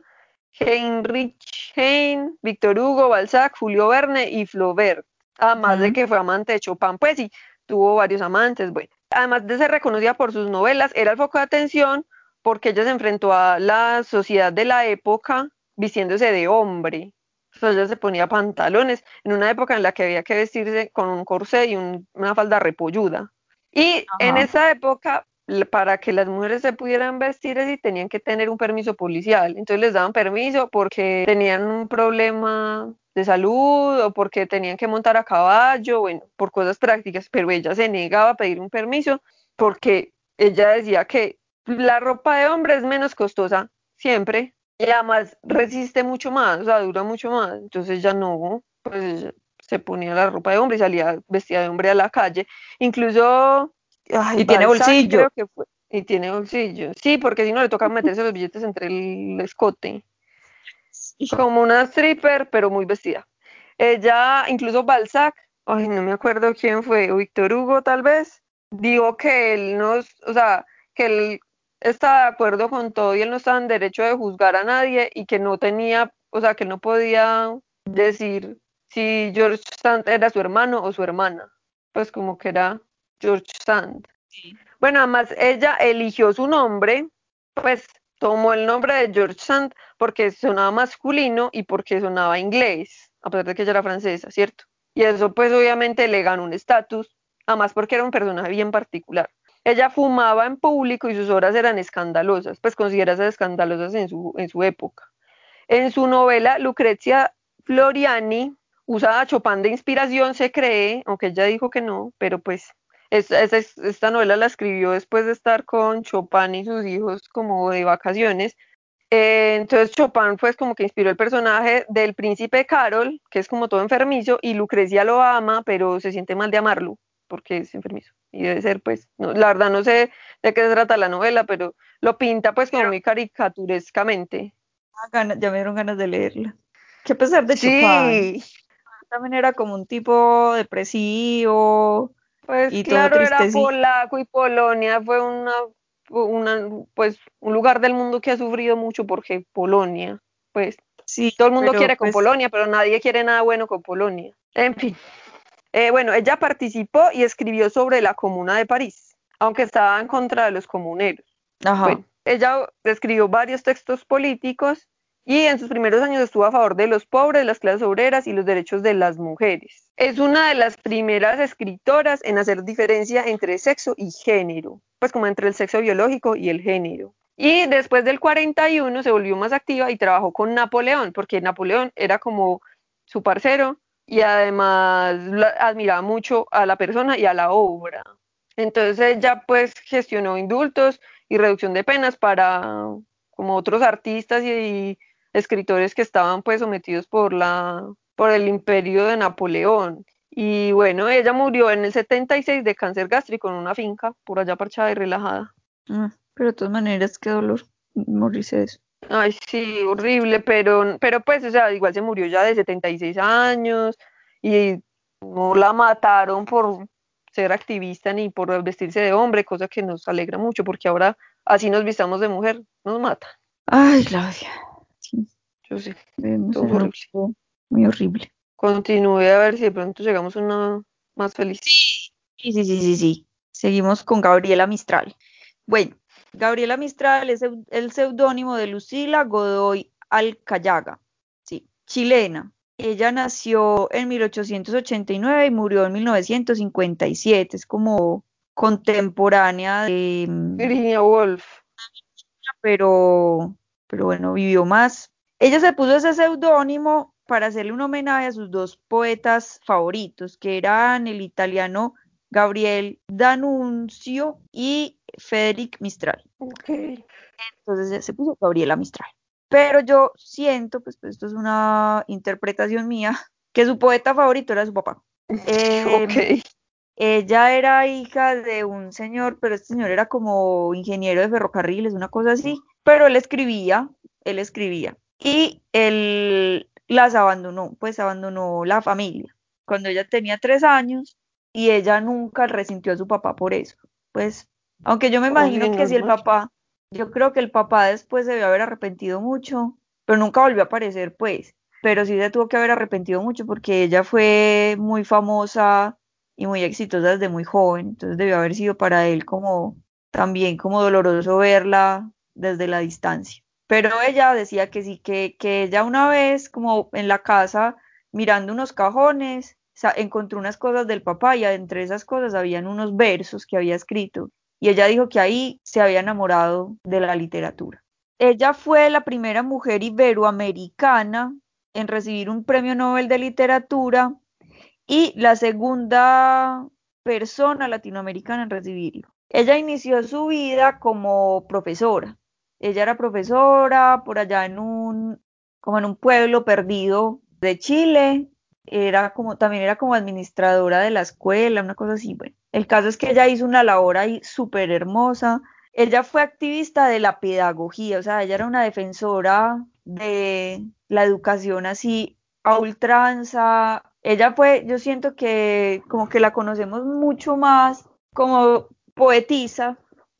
Heinrich Heine, Víctor Hugo, Balzac, Julio Verne y Flaubert. Además de que fue amante de Chopin, pues sí, tuvo varios amantes, bueno. Además de ser reconocida por sus novelas, era el foco de atención porque ella se enfrentó a la sociedad de la época vistiéndose de hombre. Entonces ella se ponía pantalones en una época en la que había que vestirse con un corsé y una falda repolluda. Y en esa época, para que las mujeres se pudieran vestir así, tenían que tener un permiso policial. Entonces les daban permiso porque tenían un problema de salud o porque tenían que montar a caballo, bueno, por cosas prácticas, pero ella se negaba a pedir un permiso porque ella decía que la ropa de hombre es menos costosa, siempre, y además resiste mucho más, o sea, dura mucho más. Entonces ya no, pues se ponía la ropa de hombre y salía vestida de hombre a la calle. Incluso. y tiene bolsillo. y tiene bolsillo. Sí, porque si no le toca meterse los billetes entre el escote. Como una stripper, pero muy vestida. Ella, incluso Balzac, ay, no me acuerdo quién fue, Víctor Hugo tal vez, dijo que él no, o sea, que él estaba de acuerdo con todo y él no estaba en derecho de juzgar a nadie y que no tenía, o sea, que no podía decir si George Sand era su hermano o su hermana. Pues como que era George Sand. Bueno, además ella eligió su nombre, pues tomó el nombre de George Sand porque sonaba masculino y porque sonaba inglés, a pesar de que ella era francesa, ¿cierto? Y eso pues obviamente le ganó un estatus, además porque era un personaje bien particular. Ella fumaba en público y sus obras eran escandalosas, pues consideradas escandalosas en su, en su época. En su novela Lucrezia Floriani, usaba a Chopin de inspiración, se cree, aunque ella dijo que no, pero pues esta novela la escribió después de estar con Chopin y sus hijos como de vacaciones. Eh, entonces Chopin pues como que inspiró el personaje del príncipe Carol, que es como todo enfermizo, y Lucrecia lo ama, pero se siente mal de amarlo porque es enfermizo. Y debe ser, pues, no, la verdad no sé de qué se trata la novela, pero lo pinta pues como muy caricaturescamente. Ah, ya me dieron ganas de leerla. Que a pesar de sí. también era como un tipo depresivo. Pues y claro, era polaco y Polonia fue una, una, pues, un lugar del mundo que ha sufrido mucho porque Polonia, pues, sí, todo el mundo quiere con pues Polonia, pero nadie quiere nada bueno con Polonia. En fin. Eh, bueno, ella participó y escribió sobre la Comuna de París, aunque estaba en contra de los comuneros. ella escribió varios textos políticos y en sus primeros años estuvo a favor de los pobres, las clases obreras y los derechos de las mujeres. Es una de las primeras escritoras en hacer diferencia entre sexo y género, pues como entre el sexo biológico y el género. Y después del 41 se volvió más activa y trabajó con Napoleón, porque Napoleón era como su parcero y además admiraba mucho a la persona y a la obra. Entonces ella pues gestionó indultos y reducción de penas para como otros artistas y, escritores que estaban pues sometidos por la por el imperio de Napoleón. Y bueno, ella murió en el 76 de cáncer gástrico en una finca por allá parchada y relajada. Ah, pero de todas maneras, qué dolor morirse de eso. Ay, sí, horrible, pero, pero pues, o sea, igual se murió ya de 76 años y no la mataron por ser activista ni por vestirse de hombre, cosa que nos alegra mucho porque ahora así nos vistamos de mujer, nos mata. Ay, Claudia. Sí. Yo sí. Todo horrible. Muy horrible. Continúe a ver si de pronto llegamos a una más feliz. Sí, sí, sí, sí, sí. Seguimos con Gabriela Mistral. Bueno, Gabriela Mistral es el seudónimo de Lucila Godoy Alcayaga, sí, chilena. Ella nació en 1889 y murió en 1957. Es como contemporánea de mm, Virginia Woolf. Pero, pero bueno, vivió más. Ella se puso ese seudónimo para hacerle un homenaje a sus dos poetas favoritos, que eran el italiano Gabriel D'Annunzio y Federic Mistral. Okay. Entonces se puso Gabriela Mistral. Pero yo siento, pues, pues, esto es una interpretación mía, [LAUGHS] que su poeta favorito era su papá. [LAUGHS] Eh, ella era hija de un señor, pero este señor era como ingeniero de ferrocarriles, una cosa así, pero él escribía, él escribía. Y él las abandonó, pues abandonó la familia. Cuando ella tenía tres años, y ella nunca resintió a su papá por eso. Pues, aunque yo me imagino que si el papá, yo creo que el papá después se debió haber arrepentido mucho, pero nunca volvió a aparecer, pues. Pero sí se tuvo que haber arrepentido mucho porque ella fue muy famosa y muy exitosa desde muy joven, entonces debió haber sido para él como también como doloroso verla desde la distancia. Pero ella decía que sí, que, que ella una vez como en la casa mirando unos cajones, encontró unas cosas del papá y entre esas cosas habían unos versos que había escrito y ella dijo que ahí se había enamorado de la literatura. Ella fue la primera mujer iberoamericana en recibir un premio Nobel de literatura y la segunda persona latinoamericana en recibirlo. Ella inició su vida como profesora. Ella era profesora por allá en un como en un pueblo perdido de Chile era como, también era como administradora de la escuela, una cosa así. Bueno, el caso es que ella hizo una labor ahí súper hermosa. Ella fue activista de la pedagogía, o sea, ella era una defensora de la educación así a ultranza. Ella fue, yo siento que como que la conocemos mucho más como poetisa,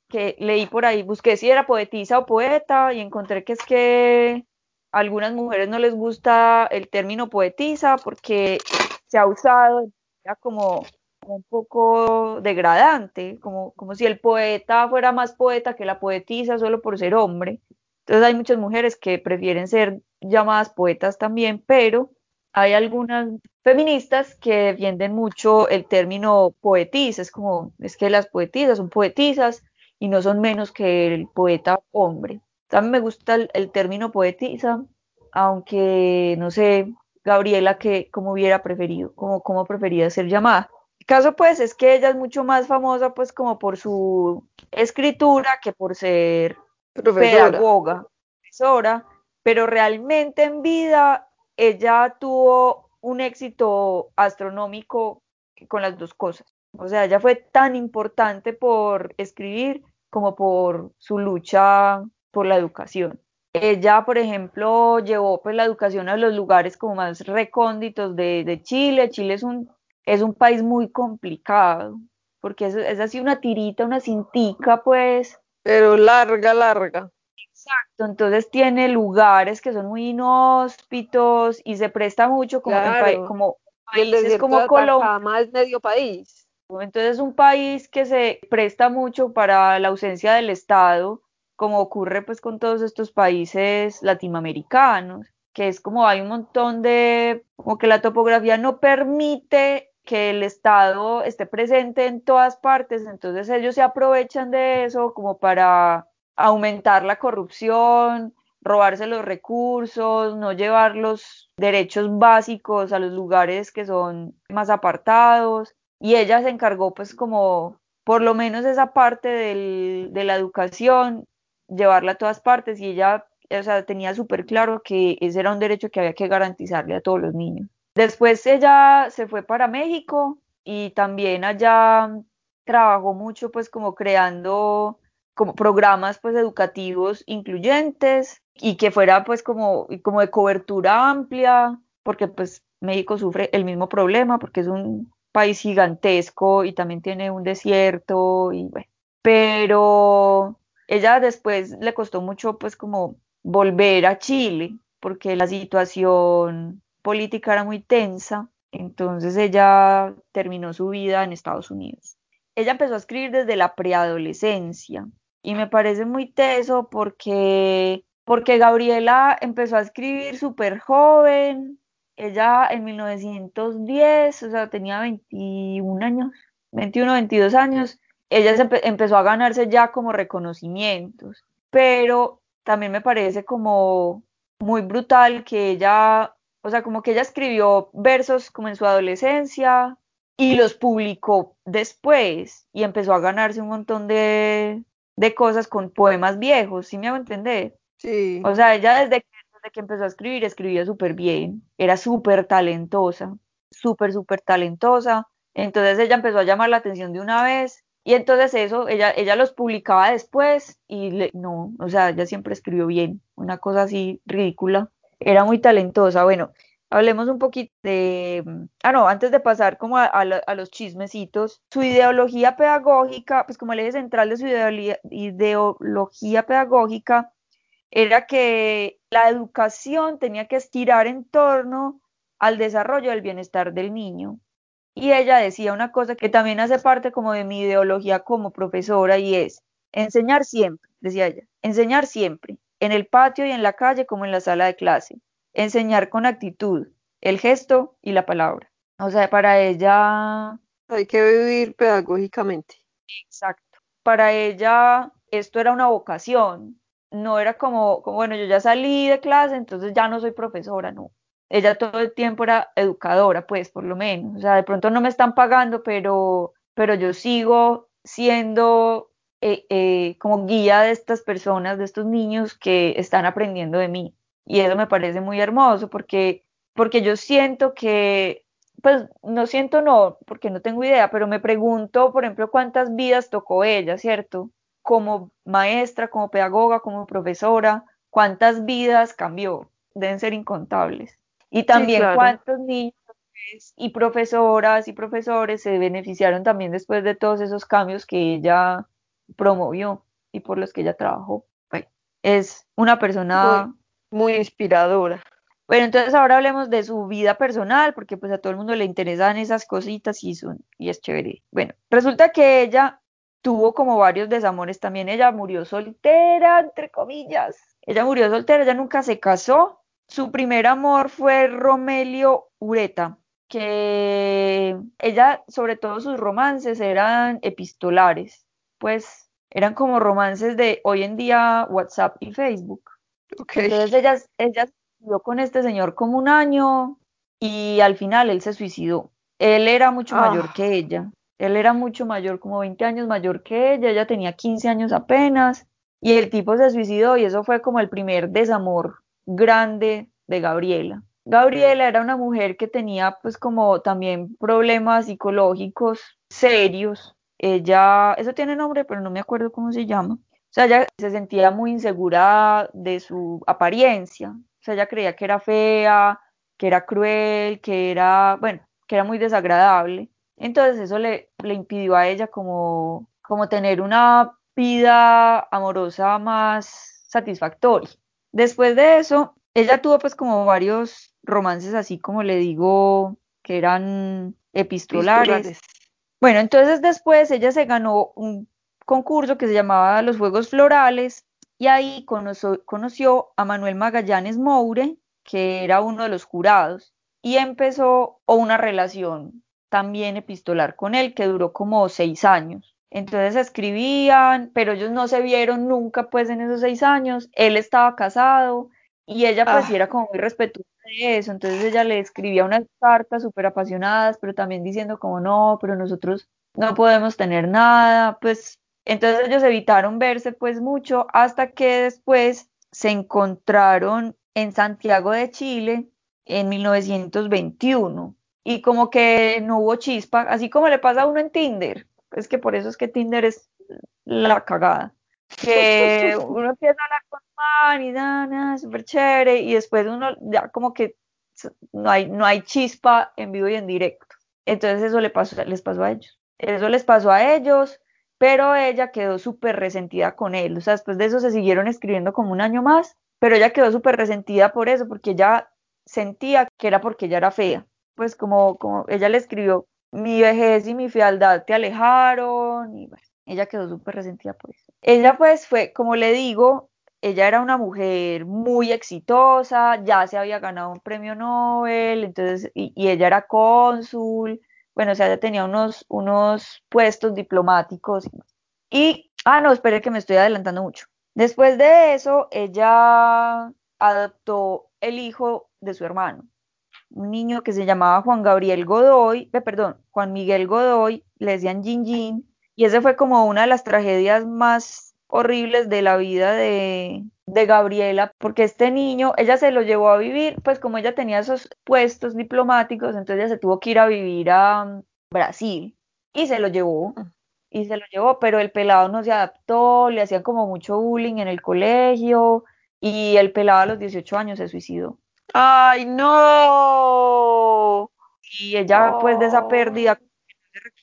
que leí por ahí, busqué si era poetisa o poeta y encontré que es que a algunas mujeres no les gusta el término poetisa porque se ha usado como un poco degradante, como, como si el poeta fuera más poeta que la poetisa solo por ser hombre. Entonces hay muchas mujeres que prefieren ser llamadas poetas también, pero hay algunas feministas que defienden mucho el término poetisa, es como, es que las poetisas son poetisas y no son menos que el poeta hombre. También me gusta el, término poetisa, aunque no sé, Gabriela, que cómo hubiera preferido, cómo, cómo prefería ser llamada. Caso pues es que ella es mucho más famosa pues como por su escritura que por ser pedagoga, profesora, pero realmente en vida ella tuvo un éxito astronómico con las dos cosas. O sea, ella fue tan importante por escribir como por su lucha por la educación. Ella, por ejemplo, llevó pues la educación a los lugares como más recónditos de, Chile. Chile es un, es un país muy complicado, porque es, es así una tirita, una cintica, pues. Pero larga, larga. Exacto, entonces tiene lugares que son muy inhóspitos y se presta mucho como, claro. como países como Colombia. es medio país. Entonces es un país que se presta mucho para la ausencia del Estado como ocurre pues con todos estos países latinoamericanos, que es como hay un montón de, como que la topografía no permite que el Estado esté presente en todas partes, entonces ellos se aprovechan de eso como para aumentar la corrupción, robarse los recursos, no llevar los derechos básicos a los lugares que son más apartados. Y ella se encargó pues como por lo menos esa parte del, de la educación llevarla a todas partes y ella, o sea, tenía súper claro que ese era un derecho que había que garantizarle a todos los niños. Después ella se fue para México y también allá trabajó mucho pues como creando como programas pues educativos incluyentes y que fuera pues como, como de cobertura amplia, porque pues México sufre el mismo problema porque es un país gigantesco y también tiene un desierto y bueno, pero ella después le costó mucho pues como volver a Chile porque la situación política era muy tensa, entonces ella terminó su vida en Estados Unidos. Ella empezó a escribir desde la preadolescencia y me parece muy teso porque, porque Gabriela empezó a escribir súper joven, ella en 1910, o sea, tenía 21 años, 21, 22 años, ella empezó a ganarse ya como reconocimientos, pero también me parece como muy brutal que ella, o sea, como que ella escribió versos como en su adolescencia y los publicó después y empezó a ganarse un montón de, de cosas con poemas viejos, ¿sí me hago entender? Sí. O sea, ella desde que, desde que empezó a escribir, escribía súper bien, era súper talentosa, súper, súper talentosa. Entonces ella empezó a llamar la atención de una vez y entonces eso, ella, ella los publicaba después y no, o sea, ella siempre escribió bien, una cosa así ridícula, era muy talentosa. Bueno, hablemos un poquito de, ah, no, antes de pasar como a, a, los chismecitos, su ideología pedagógica, pues como el eje central de su ideología, ideología pedagógica era que la educación tenía que estirar en torno al desarrollo del bienestar del niño. Y ella decía una cosa que también hace parte como de mi ideología como profesora y es enseñar siempre, decía ella, enseñar siempre, en el patio y en la calle como en la sala de clase, enseñar con actitud, el gesto y la palabra. O sea, para ella... Hay que vivir pedagógicamente. Exacto. Para ella esto era una vocación, no era como, como, bueno, yo ya salí de clase, entonces ya no soy profesora, no ella todo el tiempo era educadora, pues por lo menos. O sea, de pronto no me están pagando, pero, pero yo sigo siendo eh, eh, como guía de estas personas, de estos niños que están aprendiendo de mí. Y eso me parece muy hermoso porque, porque yo siento que, pues no siento no, porque no tengo idea, pero me pregunto, por ejemplo, cuántas vidas tocó ella, ¿cierto? Como maestra, como pedagoga, como profesora, cuántas vidas cambió, deben ser incontables. Y también cuántos niños y profesoras y profesores se beneficiaron también después de todos esos cambios que ella promovió y por los que ella trabajó. es una persona muy, inspiradora. Bueno, entonces ahora hablemos de su vida personal, porque pues a todo el mundo le interesan esas cositas y, son, y es chévere. Bueno, resulta que ella tuvo como varios desamores también. Ella murió soltera, entre comillas. Ella murió soltera, ella nunca se casó su primer amor fue Romelio Ureta, que ella, sobre todo sus romances eran epistolares, pues eran como romances de hoy en día WhatsApp y Facebook. Entonces ella, ella suicidó con este señor como un año y al final él se suicidó. Él era mucho mayor ah. que ella. Él era mucho mayor, como 20 años mayor que ella, ella tenía 15 años apenas, y el tipo se suicidó y eso fue como el primer desamor grande de Gabriela. Gabriela era una mujer que tenía pues como también problemas psicológicos serios. Ella, eso tiene nombre, pero no me acuerdo cómo se llama. O sea, ella se sentía muy insegura de su apariencia. O sea, ella creía que era fea, que era cruel, que era, bueno, que era muy desagradable. Entonces eso le, le impidió a ella como, como tener una vida amorosa más satisfactoria. Después de eso, ella tuvo pues como varios romances así como le digo, que eran epistolares. Bueno, entonces después ella se ganó un concurso que se llamaba Los Juegos Florales y ahí conoció, conoció a Manuel Magallanes Moure, que era uno de los jurados, y empezó una relación también epistolar con él que duró como seis años. Entonces escribían, pero ellos no se vieron nunca pues en esos seis años. Él estaba casado y ella pues ah. era como muy respetuosa eso. Entonces ella le escribía unas cartas súper apasionadas, pero también diciendo como no, pero nosotros no podemos tener nada. Pues entonces ellos evitaron verse pues mucho hasta que después se encontraron en Santiago de Chile en 1921 y como que no hubo chispa, así como le pasa a uno en Tinder es que por eso es que Tinder es la cagada. Porque uno empieza a hablar con y nada, súper chévere, y después uno ya como que no hay, no hay chispa en vivo y en directo. Entonces eso le pasó, les pasó a ellos. Eso les pasó a ellos, pero ella quedó súper resentida con él. O sea, después de eso se siguieron escribiendo como un año más, pero ella quedó súper resentida por eso, porque ella sentía que era porque ella era fea. Pues como, como ella le escribió, mi vejez y mi fealdad te alejaron, y bueno, ella quedó súper resentida por eso. Ella pues fue, como le digo, ella era una mujer muy exitosa, ya se había ganado un premio Nobel, entonces, y, ella era cónsul, bueno, o sea, ella tenía unos, unos puestos diplomáticos. Y, ah, no, espere que me estoy adelantando mucho. Después de eso, ella adoptó el hijo de su hermano, un niño que se llamaba Juan Gabriel Godoy, eh, perdón, Juan Miguel Godoy, le decían Jin Jin, y ese fue como una de las tragedias más horribles de la vida de, de Gabriela, porque este niño, ella se lo llevó a vivir, pues como ella tenía esos puestos diplomáticos, entonces ella se tuvo que ir a vivir a Brasil y se lo llevó, y se lo llevó, pero el pelado no se adaptó, le hacían como mucho bullying en el colegio y el pelado a los 18 años se suicidó. ¡Ay, no! Y ella, pues, de esa pérdida,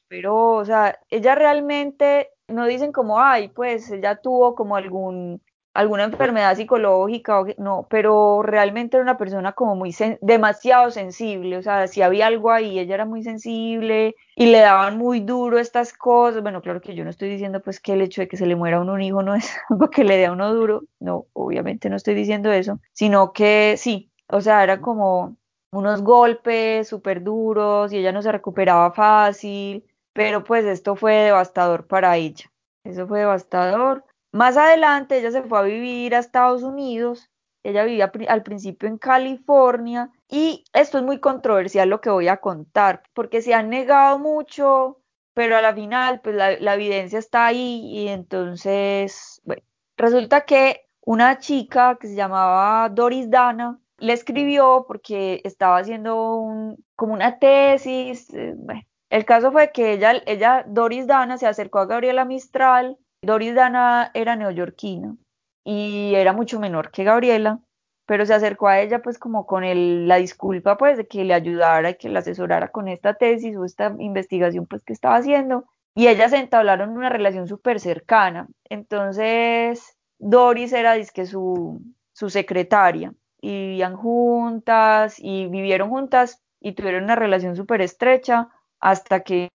recuperó, o sea, ella realmente no dicen como, ay, pues ella tuvo como algún, alguna enfermedad psicológica, o, no, pero realmente era una persona como muy, demasiado sensible, o sea, si había algo ahí, ella era muy sensible y le daban muy duro estas cosas, bueno, claro que yo no estoy diciendo pues que el hecho de que se le muera a un hijo no es [LAUGHS] algo que le dé a uno duro, no, obviamente no estoy diciendo eso, sino que sí, o sea, era como unos golpes súper duros y ella no se recuperaba fácil pero pues esto fue devastador para ella. Eso fue devastador. Más adelante ella se fue a vivir a Estados Unidos. Ella vivía al principio en California y esto es muy controversial lo que voy a contar porque se han negado mucho, pero a la final pues la, la evidencia está ahí y entonces, bueno, resulta que una chica que se llamaba Doris Dana le escribió porque estaba haciendo un, como una tesis, eh, bueno, el caso fue que ella, ella, Doris Dana, se acercó a Gabriela Mistral. Doris Dana era neoyorquina y era mucho menor que Gabriela, pero se acercó a ella pues como con el, la disculpa pues de que le ayudara y que la asesorara con esta tesis o esta investigación pues que estaba haciendo. Y ellas entablaron una relación súper cercana. Entonces, Doris era disque su, su secretaria y vivían juntas y vivieron juntas y tuvieron una relación súper estrecha hasta que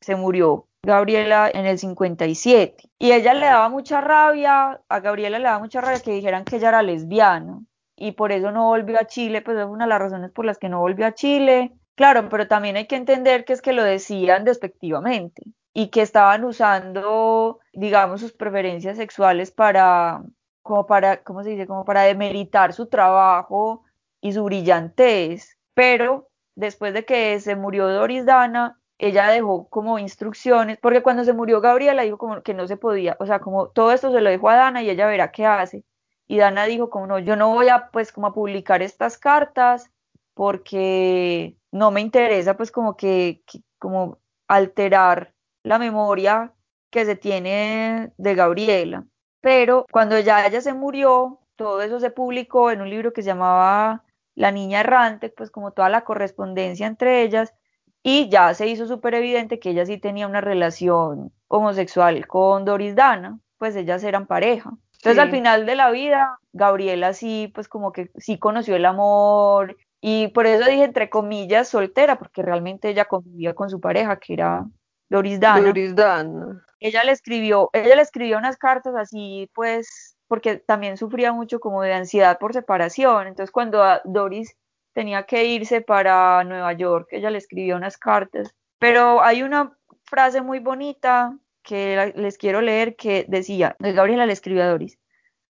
se murió Gabriela en el 57. Y ella le daba mucha rabia, a Gabriela le daba mucha rabia que dijeran que ella era lesbiana y por eso no volvió a Chile, pues es una de las razones por las que no volvió a Chile. Claro, pero también hay que entender que es que lo decían despectivamente y que estaban usando, digamos, sus preferencias sexuales para, como para, ¿cómo se dice? Como para demeritar su trabajo y su brillantez. Pero después de que se murió Doris Dana, ella dejó como instrucciones, porque cuando se murió Gabriela dijo como que no se podía, o sea, como todo esto se lo dejó a Dana y ella verá qué hace. Y Dana dijo como no, yo no voy a pues como a publicar estas cartas porque no me interesa pues como que, como alterar la memoria que se tiene de Gabriela. Pero cuando ya ella se murió, todo eso se publicó en un libro que se llamaba la niña errante, pues como toda la correspondencia entre ellas, y ya se hizo súper evidente que ella sí tenía una relación homosexual con Doris Dana, pues ellas eran pareja. Entonces al final de la vida, Gabriela sí, pues como que sí conoció el amor, y por eso dije entre comillas soltera, porque realmente ella convivía con su pareja, que era Doris Dana. Doris Dana. Ella le escribió, ella le escribió unas cartas así, pues porque también sufría mucho como de ansiedad por separación. Entonces cuando Doris tenía que irse para Nueva York, ella le escribió unas cartas. Pero hay una frase muy bonita que les quiero leer que decía, Gabriela le escribió a Doris,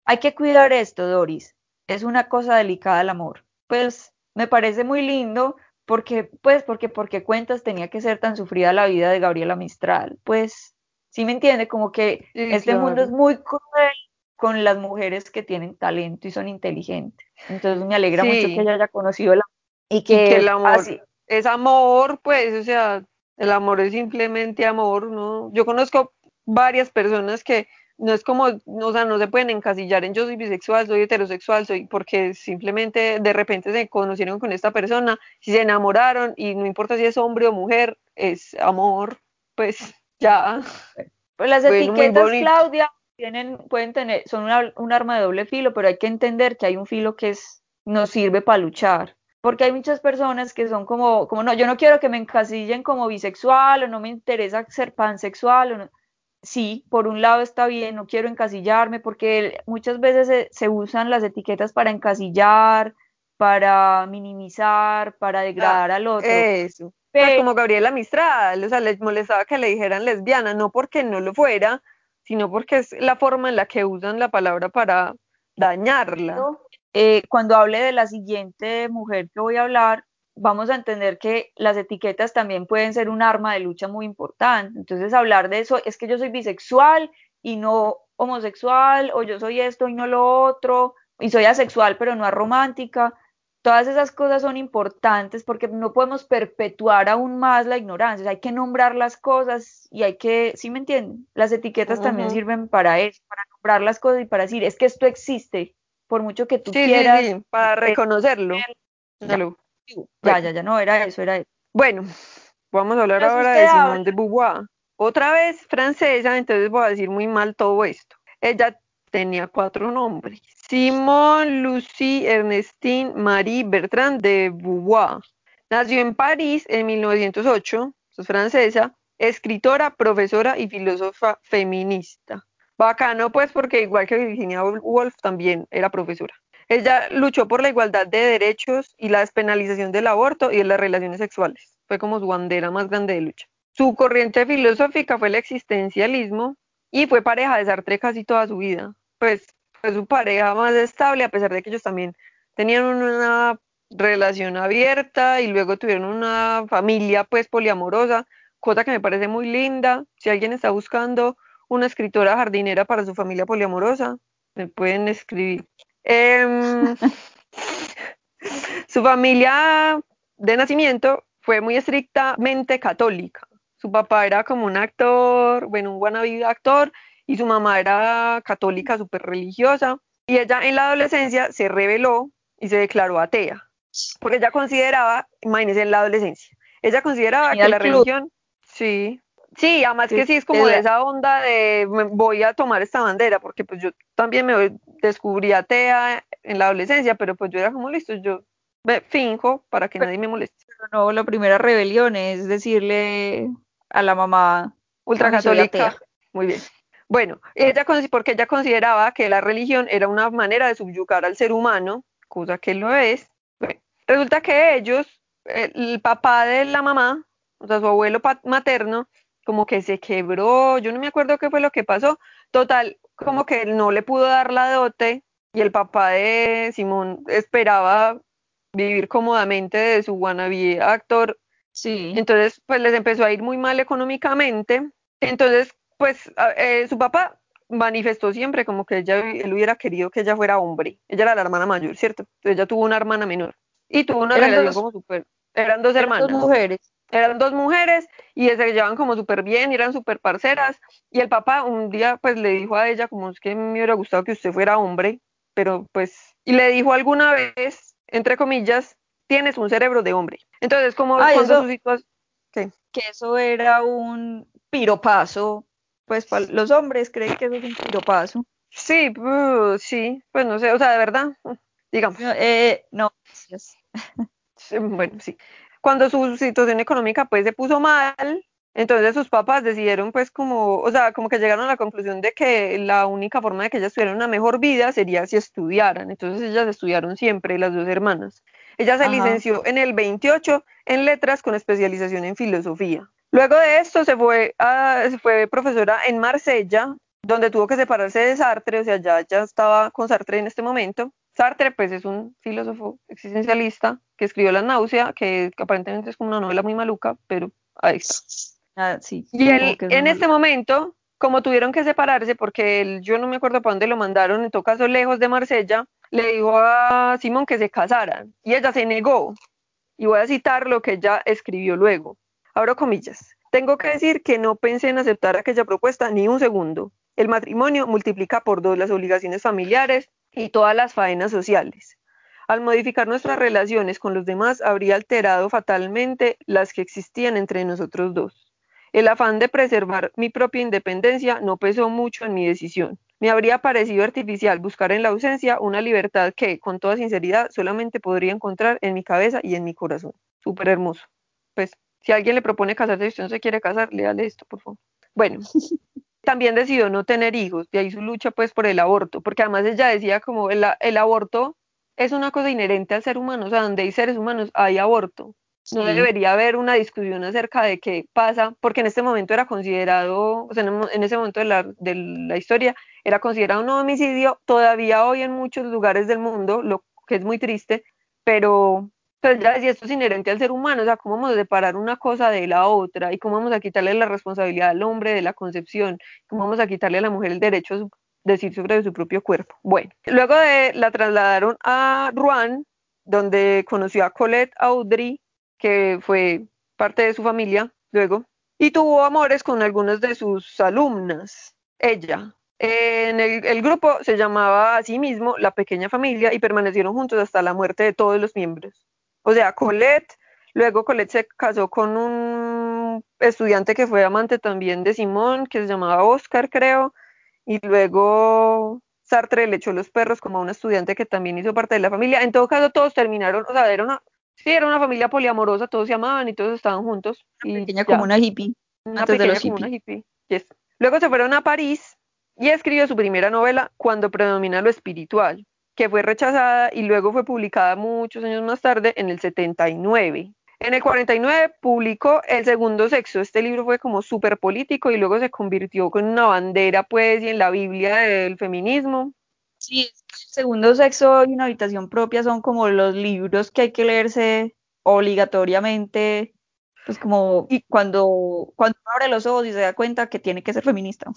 hay que cuidar esto, Doris, es una cosa delicada el amor. Pues me parece muy lindo porque, pues, porque, porque cuentas tenía que ser tan sufrida la vida de Gabriela Mistral. Pues, sí me entiende, como que este mundo es muy cruel con las mujeres que tienen talento y son inteligentes. Entonces me alegra mucho que ella haya conocido el amor. Y que, el amor es amor, pues, o sea, el amor es simplemente amor, ¿no? Yo conozco varias personas que no es como, o sea, no se pueden encasillar en yo soy bisexual, soy heterosexual, soy porque simplemente de repente se conocieron con esta persona, si se enamoraron y no importa si es hombre o mujer, es amor, pues ya. Pues las etiquetas, Claudia, tienen, pueden tener, son un arma de doble filo, pero hay que entender que hay un filo que es, nos sirve para luchar. Porque hay muchas personas que son como, como no, yo no quiero que me encasillen como bisexual o no me interesa ser pansexual o no sí, por un lado está bien, no quiero encasillarme, porque muchas veces se, usan las etiquetas para encasillar, para minimizar, para ah, degradar al otro. Eso. pues como Gabriela Mistral, o sea, les molestaba que le dijeran lesbiana, no porque no lo fuera, sino porque es la forma en la que usan la palabra para dañarla. Eh, cuando hable de la siguiente mujer que voy a hablar, vamos a entender que las etiquetas también pueden ser un arma de lucha muy importante. Entonces, hablar de eso es que yo soy bisexual y no homosexual, o yo soy esto y no lo otro, y soy asexual pero no aromántica. Todas esas cosas son importantes porque no podemos perpetuar aún más la ignorancia. hay que nombrar las cosas y hay que, ¿sí me entienden? Las etiquetas también sirven para eso, para nombrar las cosas y para decir, es que esto existe, por mucho que tú quieras. para reconocerlo. Ya, ya, ya, no, era eso, era eso. Bueno, vamos a hablar ahora de Simone de Beauvoir. Otra vez francesa, entonces voy a decir muy mal todo esto. Ella tenía cuatro nombres. Simone Lucie Ernestine Marie Bertrand de Beauvoir. Nació en París en 1908, es francesa, escritora, profesora y filósofa feminista. Bacano pues porque igual que Virginia Woolf también era profesora. Ella luchó por la igualdad de derechos y la despenalización del aborto y de las relaciones sexuales. Fue como su bandera más grande de lucha. Su corriente filosófica fue el existencialismo y fue pareja de Sartre casi toda su vida. Pues fue su pareja más estable, a pesar de que ellos también tenían una relación abierta y luego tuvieron una familia pues poliamorosa, cosa que me parece muy linda. Si alguien está buscando una escritora jardinera para su familia poliamorosa, me pueden escribir. Em, [LAUGHS] su familia de nacimiento fue muy estrictamente católica. Su papá era como un actor, bueno, un wannabe actor, y su mamá era católica súper religiosa. Y ella en la adolescencia se rebeló y se declaró atea, porque ella consideraba, imagínense en la adolescencia, ella consideraba que la religión, sí, Sí, además que sí es como de esa onda de voy a tomar esta bandera, porque pues yo también me descubrí atea en la adolescencia, pero pues yo era como listo, yo me finjo para que nadie me moleste. Pero no, la primera rebelión es decirle a la mamá ultracatólica. Muy bien. Bueno, ella porque ella consideraba que la religión era una manera de subyugar al ser humano, cosa que lo es. resulta que ellos, el papá de la mamá, o sea, su abuelo materno, como que se quebró, yo no me acuerdo qué fue lo que pasó. Total, como que no le pudo dar la dote y el papá de Simón esperaba vivir cómodamente de su wannabe actor. Sí. Entonces, pues les empezó a ir muy mal económicamente. Entonces, pues eh, su papá manifestó siempre como que ella, él hubiera querido que ella fuera hombre. Ella era la hermana mayor, ¿cierto? Entonces ella tuvo una hermana menor. Y tuvo una relación como súper... Eran dos hermanas. Dos mujeres eran dos mujeres y se llevaban como súper bien y eran súper parceras. Y el papá un día pues le dijo a ella como es que me hubiera gustado que usted fuera hombre, pero pues, y le dijo alguna vez, entre comillas, tienes un cerebro de hombre. Entonces, como eso, que eso era un piropazo, pues los hombres creen que eso es un piropazo. Sí, uh, sí, pues no sé, o sea, de verdad, digamos. Eh, no, bueno, sí cuando su situación económica pues se puso mal, entonces sus papás decidieron pues como, o sea, como que llegaron a la conclusión de que la única forma de que ellas tuvieran una mejor vida sería si estudiaran. Entonces ellas estudiaron siempre, las dos hermanas. Ella se licenció en el 28 en letras con especialización en filosofía. Luego de esto se fue, a, se fue profesora en Marsella, donde tuvo que separarse de Sartre, o sea, ya, ya estaba con Sartre en este momento. Sartre, pues, es un filósofo existencialista que escribió La náusea, que, aparentemente es como una novela muy maluca, pero ahí está. Ah, sí, y él, en este momento, como tuvieron que separarse, porque él, yo no me acuerdo para dónde lo mandaron, en todo caso lejos de Marsella, le dijo a Simón que se casaran, y ella se negó. Y voy a citar lo que ella escribió luego. Abro comillas. Tengo que decir que no pensé en aceptar aquella propuesta ni un segundo. el matrimonio multiplica por dos las obligaciones familiares y todas las faenas sociales. Al modificar nuestras relaciones con los demás, habría alterado fatalmente las que existían entre nosotros dos. El afán de preservar mi propia independencia no pesó mucho en mi decisión. Me habría parecido artificial buscar en la ausencia una libertad que, con toda sinceridad, solamente podría encontrar en mi cabeza y en mi corazón. Súper hermoso. Pues, si alguien le propone casarse y usted no se quiere casar, léale esto, por favor. Bueno, [LAUGHS] también decidió no tener hijos, de ahí su lucha pues por el aborto, porque además ella decía como el, el aborto es una cosa inherente al ser humano, o sea, donde hay seres humanos hay aborto. No debería haber una discusión acerca de qué pasa, porque en este momento era considerado, o sea, en ese momento de la, de la historia, era considerado un homicidio, todavía hoy en muchos lugares del mundo, lo que es muy triste, pero pues ya decía, esto es inherente al ser humano, o sea, cómo vamos a separar una cosa de la otra y cómo vamos a quitarle la responsabilidad al hombre de la concepción, cómo vamos a quitarle a la mujer el derecho a decir sobre su propio cuerpo. Bueno, luego de la trasladaron a Rouen, donde conoció a Colette Audry, que fue parte de su familia luego, y tuvo amores con algunas de sus alumnas. Ella, en el, grupo se llamaba a sí mismo La Pequeña Familia y permanecieron juntos hasta la muerte de todos los miembros. O sea, Colette, luego Colette se casó con un estudiante que fue amante también de Simón, que se llamaba Oscar, creo, y luego Sartre le echó los perros como a un estudiante que también hizo parte de la familia. En todo caso, todos terminaron, o sea, era una, sí, era una familia poliamorosa, todos se amaban y todos estaban juntos. Una pequeña como una hippie. Una pequeña como una hippie. Luego se fueron a París y escribió su primera novela, Cuando predomina lo espiritual, que fue rechazada y luego fue publicada muchos años más tarde, en el 79. En el 49 publicó El Segundo Sexo. Este libro fue como súper político y luego se convirtió con una bandera, pues, y en la Biblia del feminismo. Sí, El Segundo Sexo y Una Habitación Propia son como los libros que hay que leerse obligatoriamente, pues como y cuando, cuando uno abre los ojos y se da cuenta que tiene que ser feminista.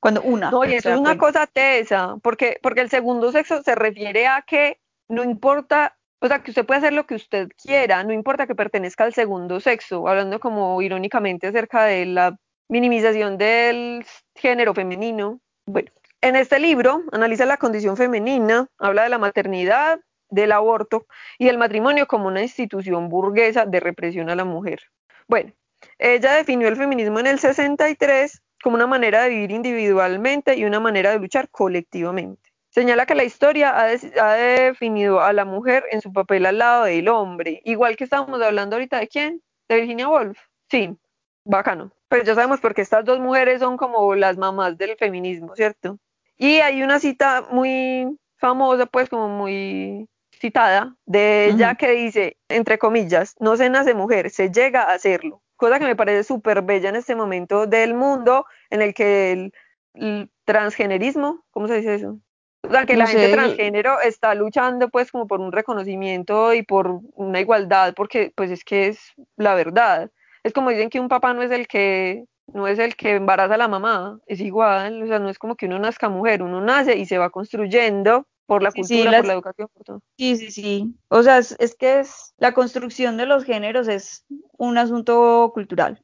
Cuando una. No, y eso es una cosa tesa, porque, porque el segundo sexo se refiere a que no importa o sea, que usted puede hacer lo que usted quiera, no importa que pertenezca al segundo sexo, hablando como irónicamente acerca de la minimización del género femenino. Bueno, en este libro analiza la condición femenina, habla de la maternidad, del aborto y del matrimonio como una institución burguesa de represión a la mujer. Bueno, ella definió el feminismo en el 63 como una manera de vivir individualmente y una manera de luchar colectivamente. Señala que la historia ha, definido a la mujer en su papel al lado del hombre, igual que estábamos hablando ahorita de quién, de Virginia Woolf. Sí, bacano. Pero ya sabemos porque estas dos mujeres son como las mamás del feminismo, ¿cierto? Y hay una cita muy famosa, pues como muy citada, de ella que dice, entre comillas, no se nace mujer, se llega a hacerlo. Cosa que me parece súper bella en este momento del mundo en el que el, el transgenerismo, ¿cómo se dice eso? O sea, que la gente transgénero está luchando pues como por un reconocimiento y por una igualdad, porque pues es que es la verdad. Es como dicen que un papá no es el que no es el que embaraza a la mamá, es igual, o sea, no es como que uno nazca mujer, uno nace y se va construyendo por la cultura, por la educación, por todo. Sí, sí, sí. O sea, es, que es la construcción de los géneros es un asunto cultural.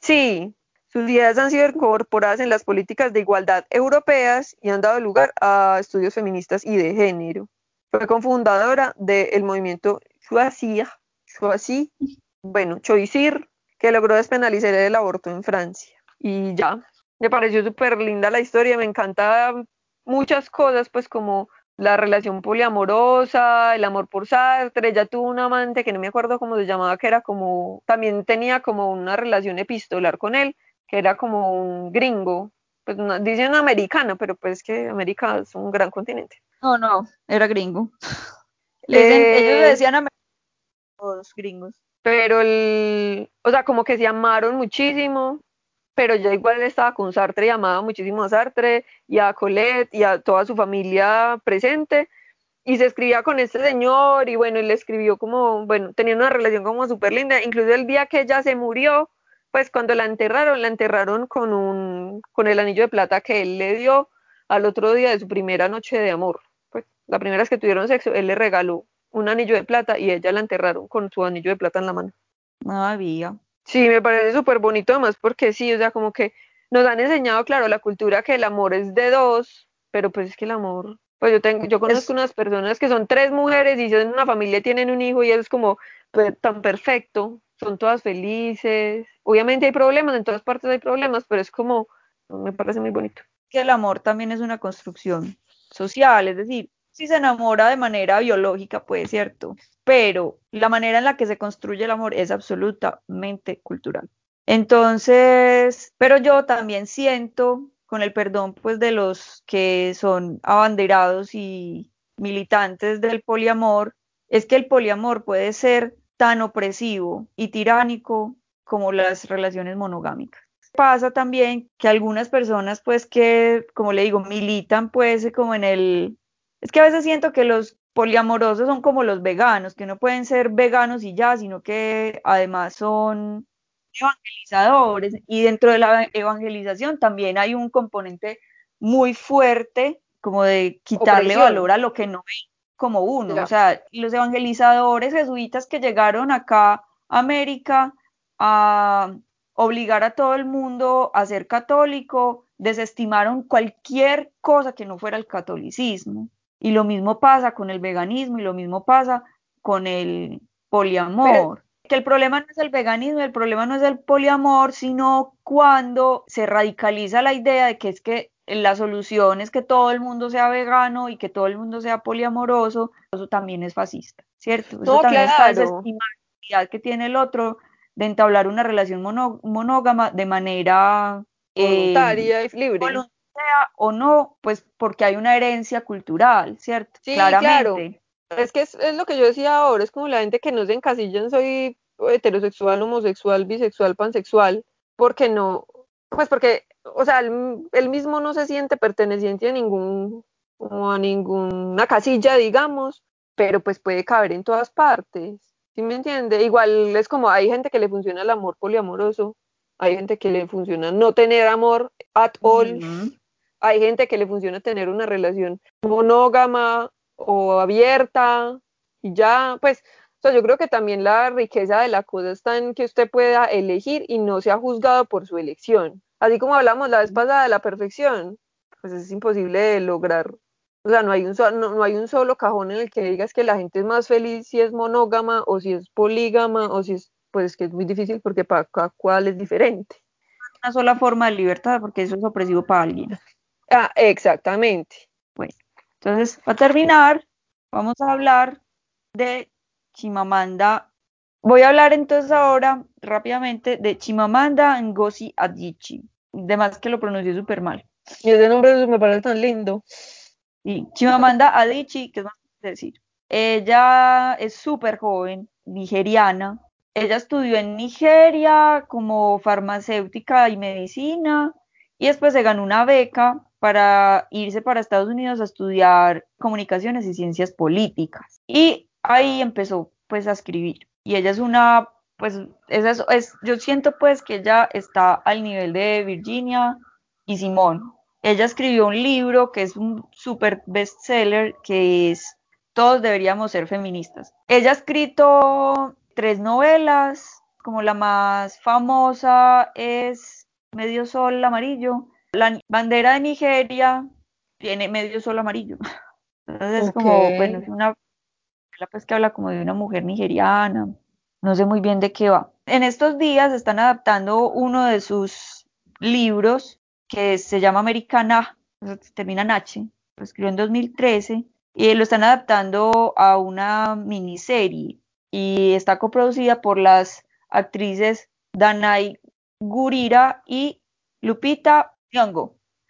Sí, sus ideas han sido incorporadas en las políticas de igualdad europeas y han dado lugar a estudios feministas y de género. Fue cofundadora del movimiento Choisir, Choisir, bueno, Choisir, que logró despenalizar el aborto en Francia. Y ya, me pareció súper linda la historia, me encanta muchas cosas, pues como la relación poliamorosa, el amor por Sartre, ella tuvo un amante que no me acuerdo cómo se llamaba, que era como, también tenía como una relación epistolar con él, que era como un gringo, pues no, dicen americano, pero pues que América es un gran continente. No, no, era gringo. [LAUGHS] ellos le decían americanos los gringos. Pero el, o sea, como que se amaron muchísimo, pero ya igual estaba con Sartre y muchísimo a Sartre y a Colette y a toda su familia presente. Y se escribía con este señor y bueno, él escribió como, bueno, tenía una relación como súper linda. Incluso el día que ella se murió, pues cuando la enterraron, la enterraron con un, con el anillo de plata que él le dio al otro día de su primera noche de amor. Pues la primera vez que tuvieron sexo, él le regaló un anillo de plata y ella la enterraron con su anillo de plata en la mano. No había. Sí, me parece súper bonito además porque sí, o sea, como que nos han enseñado, claro, la cultura que el amor es de dos, pero pues es que el amor, pues yo tengo, yo conozco unas personas que son tres mujeres y son una familia, tienen un hijo y eso es como pues, tan perfecto, son todas felices. Obviamente hay problemas, en todas partes hay problemas, pero es como, me parece muy bonito. Que el amor también es una construcción social, es decir, si se enamora de manera biológica, pues cierto, pero la manera en la que se construye el amor es absolutamente cultural. Entonces, pero yo también siento, con el perdón pues de los que son abanderados y militantes del poliamor, es que el poliamor puede ser tan opresivo y tiránico como las relaciones monogámicas. Pasa también que algunas personas, pues que, como le digo, militan pues como en el... Es que a veces siento que los poliamorosos son como los veganos, que no pueden ser veganos y ya, sino que además son evangelizadores y dentro de la evangelización también hay un componente muy fuerte como de quitarle valor a lo que no ve como uno. O sea, los evangelizadores jesuitas que llegaron acá a América a obligar a todo el mundo a ser católico, desestimaron cualquier cosa que no fuera el catolicismo. Y lo mismo pasa con el veganismo y lo mismo pasa con el poliamor. que el problema no es el veganismo, el problema no es el poliamor, sino cuando se radicaliza la idea de que es que la solución es que todo el mundo sea vegano y que todo el mundo sea poliamoroso, eso también es fascista, ¿cierto? Eso también claro. es que tiene el otro de entablar una relación monógama de manera eh, voluntaria y libre. Voluntaria o no, pues porque hay una herencia cultural, ¿cierto? Sí, Claramente. Claro. Es que es, es, lo que yo decía ahora, es como la gente que no se encasillan, soy heterosexual, homosexual, bisexual, pansexual, porque no, pues porque o sea, él, mismo no se siente perteneciente a ningún, a ninguna casilla, digamos, pero pues puede caber en todas partes. ¿Sí me entiende? Igual es como hay gente que le funciona el amor poliamoroso, hay gente que le funciona no tener amor at all, hay gente que le funciona tener una relación monógama o abierta y ya, pues, o sea, yo creo que también la riqueza de la cosa está en que usted pueda elegir y no sea juzgado por su elección. Así como hablamos la vez pasada de la perfección, pues es imposible de lograr. O sea, no hay, un no, hay un solo cajón en el que digas que la gente es más feliz si es monógama o si es polígama o si es, pues es que es muy difícil porque para cada cual es diferente. Una sola forma de libertad porque eso es opresivo para alguien. Ah, exactamente. Bueno, entonces, para terminar, vamos a hablar de Chimamanda Voy a hablar entonces ahora rápidamente de Chimamanda Ngozi Adichie. Además que lo pronuncié súper mal. Y ese nombre me parece tan lindo. Y Chimamanda Adichie, que es más decir. Ella es súper joven, nigeriana. Ella estudió en Nigeria como farmacéutica y medicina y después se ganó una beca para irse para Estados Unidos a estudiar comunicaciones y ciencias políticas. Y ahí empezó pues a escribir y ella es una, pues, es, yo siento pues que ella está al nivel de Virginia y Simón. Ella escribió un libro que es un super bestseller que es Todos deberíamos ser feministas. Ella ha escrito tres novelas, como la más famosa es Medio Sol Amarillo. La bandera de Nigeria tiene medio sol amarillo. Entonces es como, bueno, es una pues que habla como de una mujer nigeriana, no sé muy bien de qué va. En estos días están adaptando uno de sus libros que se llama Americana, termina en H, lo escribió en 2013 y lo están adaptando a una miniserie y está coproducida por las actrices Danai Gurira y Lupita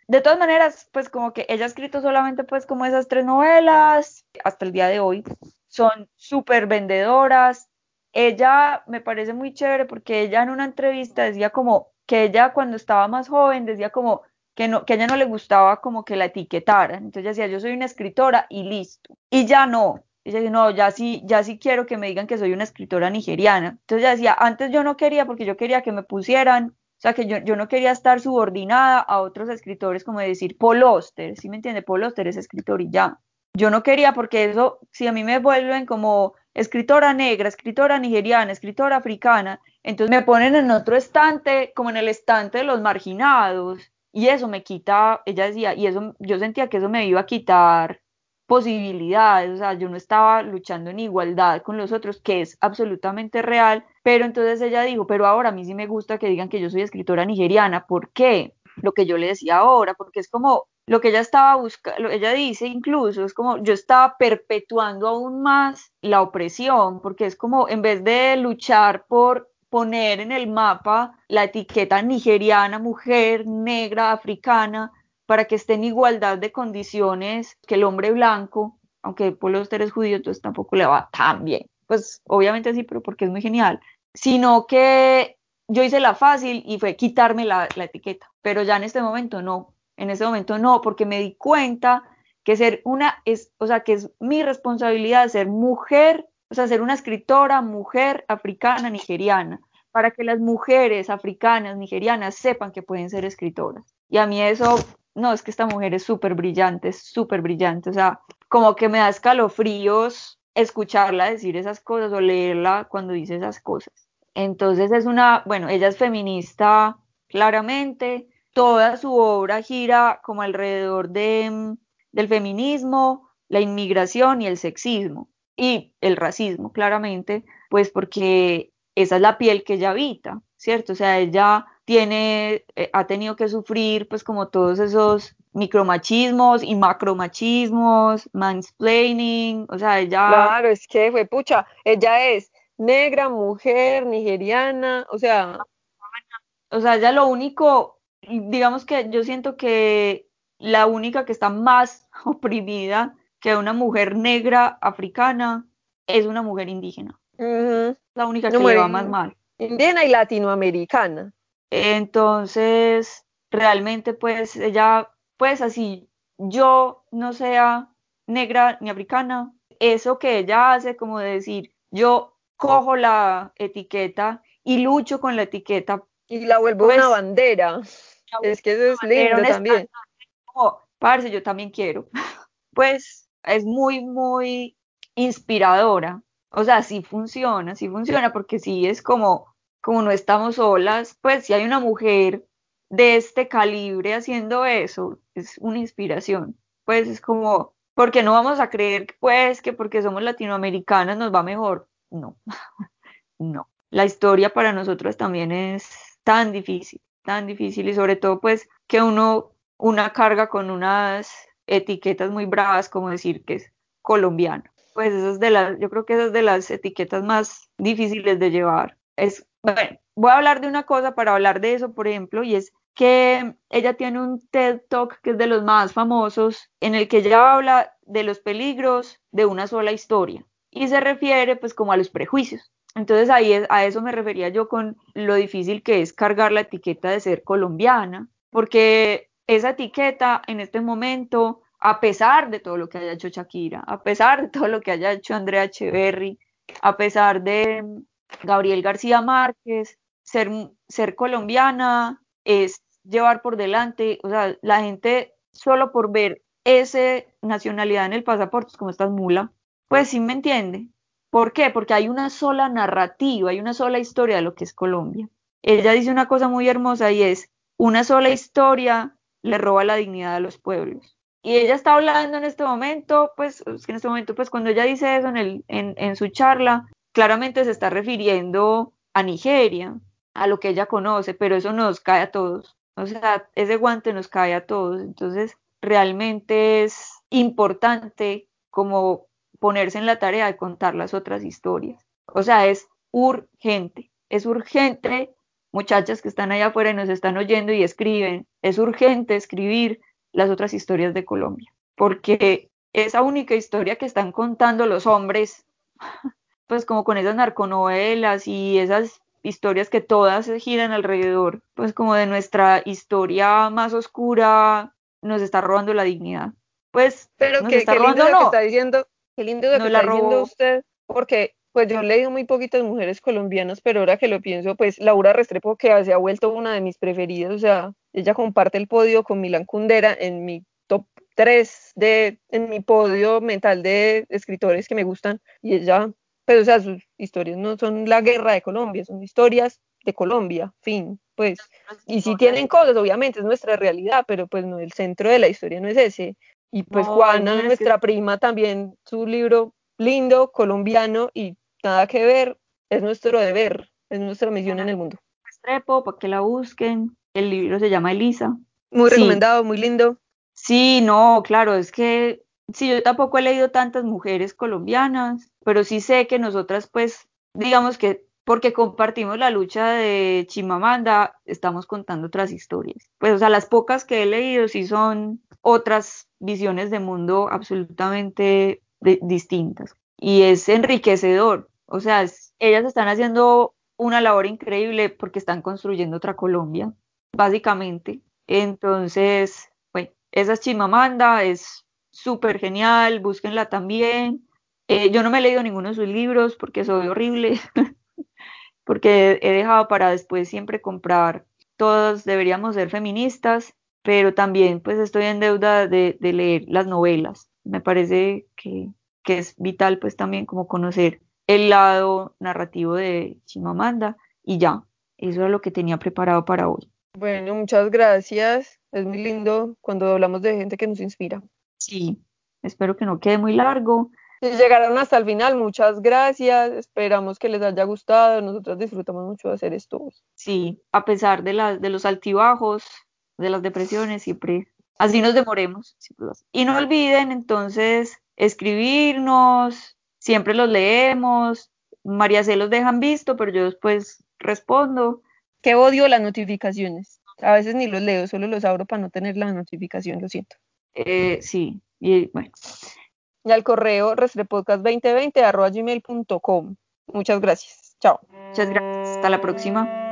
De todas maneras, pues como que ella ha escrito solamente pues como esas tres novelas hasta el día de hoy son súper vendedoras. Ella me parece muy chévere porque ella en una entrevista decía como que ella cuando estaba más joven decía como que, no, que a ella no le gustaba como que la etiquetaran. Entonces decía, yo soy una escritora y listo. Y ya no. Ella decía, no, ya sí, ya sí quiero que me digan que soy una escritora nigeriana. Entonces ella decía, antes yo no quería porque yo quería que me pusieran, que yo, yo no quería estar subordinada a otros escritores como decir Paul Oster, ¿sí me entiende? Paul Oster es escritor y ya. yo no quería porque eso, si a mí me vuelven como escritora negra, escritora nigeriana, escritora africana, entonces me ponen en otro estante, como en el estante de los marginados, y eso me quita, ella decía, y eso yo sentía que eso me iba a quitar posibilidades, o sea, yo no estaba luchando en igualdad con los otros, que es absolutamente real, pero entonces ella dijo, pero ahora a mí sí me gusta que digan que yo soy escritora nigeriana, ¿por qué? Lo que yo le decía ahora, porque es como lo que ella estaba buscando, ella dice incluso, es como yo estaba perpetuando aún más la opresión, porque es como en vez de luchar por poner en el mapa la etiqueta nigeriana, mujer, negra, africana, para que esté en igualdad de condiciones que el hombre blanco, aunque por los eres judío, entonces tampoco le va tan bien. Pues obviamente sí, pero porque es muy genial. Sino que yo hice la fácil y fue quitarme la, la etiqueta, pero ya en este momento no, en este momento no, porque me di cuenta que ser una es, o sea, que es mi responsabilidad ser mujer, o sea, ser una escritora, mujer africana, nigeriana, para que las mujeres africanas, nigerianas sepan que pueden ser escritoras. Y a mí eso no, es que esta mujer es súper brillante, es súper brillante, o sea, como que me da escalofríos escucharla decir esas cosas o leerla cuando dice esas cosas. Entonces es una, bueno, ella es feminista claramente, toda su obra gira como alrededor de, mm, del feminismo, la inmigración y el sexismo y el racismo, claramente, pues porque esa es la piel que ella habita, ¿cierto? O sea, ella tiene, eh, ha tenido que sufrir pues como todos esos micromachismos y macromachismos, mansplaining, o sea, ella... Claro, es que fue pucha, ella es negra, mujer, nigeriana, o sea... O sea, ella lo único, digamos que yo siento que la única que está más [LAUGHS] oprimida que una mujer negra africana es una mujer indígena. La única que le va más mal. Indígena y latinoamericana. Entonces, realmente, pues ella, pues así, yo no sea negra ni africana, eso que ella hace, como decir, yo cojo la etiqueta y lucho con la etiqueta. Y la vuelvo una pues, bandera. Es que eso es lindo también. Como, parce, yo también quiero. [LAUGHS] Pues es muy, muy inspiradora. O sea, sí funciona, sí funciona, porque sí es como, como no estamos solas, pues si hay una mujer de este calibre haciendo eso, es una inspiración. Pues es como, porque no vamos a creer pues que porque somos latinoamericanas nos va mejor. No, [LAUGHS] no. La historia para nosotros también es tan difícil, tan difícil y sobre todo pues que uno, una carga con unas etiquetas muy bravas como decir que es colombiano. Pues eso es de las, yo creo que esas es de las etiquetas más difíciles de llevar. Es bueno, voy a hablar de una cosa para hablar de eso, por ejemplo, y es que ella tiene un TED Talk que es de los más famosos, en el que ella habla de los peligros de una sola historia y se refiere pues como a los prejuicios. Entonces ahí a eso me refería yo con lo difícil que es cargar la etiqueta de ser colombiana, porque esa etiqueta en este momento, a pesar de todo lo que haya hecho Shakira, a pesar de todo lo que haya hecho Andrea Echeverry, a pesar de Gabriel García Márquez, ser, ser colombiana es llevar por delante, o sea, la gente solo por ver esa nacionalidad en el pasaporte, como estás mula, pues sí me entiende. ¿Por qué? Porque hay una sola narrativa, hay una sola historia de lo que es Colombia. Ella dice una cosa muy hermosa y es, una sola historia le roba la dignidad a los pueblos. Y ella está hablando en este momento, pues en este momento, pues cuando ella dice eso en, su charla, claramente se está refiriendo a Nigeria, a lo que ella conoce, pero eso nos cae a todos. O sea, ese guante nos cae a todos. Entonces, realmente es importante como ponerse en la tarea de contar las otras historias. O sea, es urgente, es urgente, muchachas que están allá afuera y nos están oyendo y escriben, es urgente escribir las otras historias de Colombia, porque esa única historia que están contando los hombres [LAUGHS] pues como con esas narconovelas y esas historias que todas giran alrededor, pues como de nuestra historia más oscura, nos está robando la dignidad. Pues, pero nos que, está qué robando, lindo lo que está diciendo, qué lindo lo que está diciendo usted, porque pues yo he leído muy poquitas mujeres colombianas, pero ahora que lo pienso, pues Laura Restrepo que se ha vuelto una de mis preferidas, o sea, ella comparte el podio con Milan Kundera en mi top tres de, en mi podio mental de escritores que me gustan y ella, pero pues, o sea, sus historias no son la guerra de Colombia, son historias de Colombia, fin, pues, y si tienen cosas, obviamente es nuestra realidad, pero pues no, el centro de la historia no es ese. Y pues Juana, nuestra prima, también su libro lindo, colombiano y nada que ver, es nuestro deber, es nuestra misión en el mundo. Trepo, para que la busquen, el libro se llama Elisa. Muy recomendado, muy lindo. Sí, no, claro, es que sí, yo tampoco he leído tantas mujeres colombianas, pero sí sé que nosotras, pues, digamos que porque compartimos la lucha de Chimamanda, estamos contando otras historias. Pues, o sea, las pocas que he leído sí son otras visiones de mundo absolutamente distintas. Y es enriquecedor. O sea, ellas están haciendo una labor increíble porque están construyendo otra Colombia, básicamente. Entonces, esa es Chimamanda, es súper genial, búsquenla también. Eh, yo no me he leído ninguno de sus libros porque soy horrible, [LAUGHS] porque he dejado para después siempre comprar. Todos deberíamos ser feministas, pero también pues estoy en deuda de, leer las novelas. Me parece que, que es vital pues también como conocer el lado narrativo de Chimamanda y ya, eso es lo que tenía preparado para hoy. Bueno, muchas gracias. Es muy lindo cuando hablamos de gente que nos inspira. Sí, espero que no quede muy largo. Si llegaron hasta el final, muchas gracias. Esperamos que les haya gustado. Nosotros disfrutamos mucho de hacer esto. Sí, a pesar de, las de los altibajos, de las depresiones, siempre así nos demoremos. Y no olviden entonces escribirnos, siempre los leemos. María se los dejan visto, pero yo después respondo que odio las notificaciones. A veces ni los leo, solo los abro para no tener la notificación, lo siento. Eh, sí, y bueno. Y al correo restrepodcast2020 gmail.com. Muchas gracias. Chao. Muchas gracias. Hasta la próxima.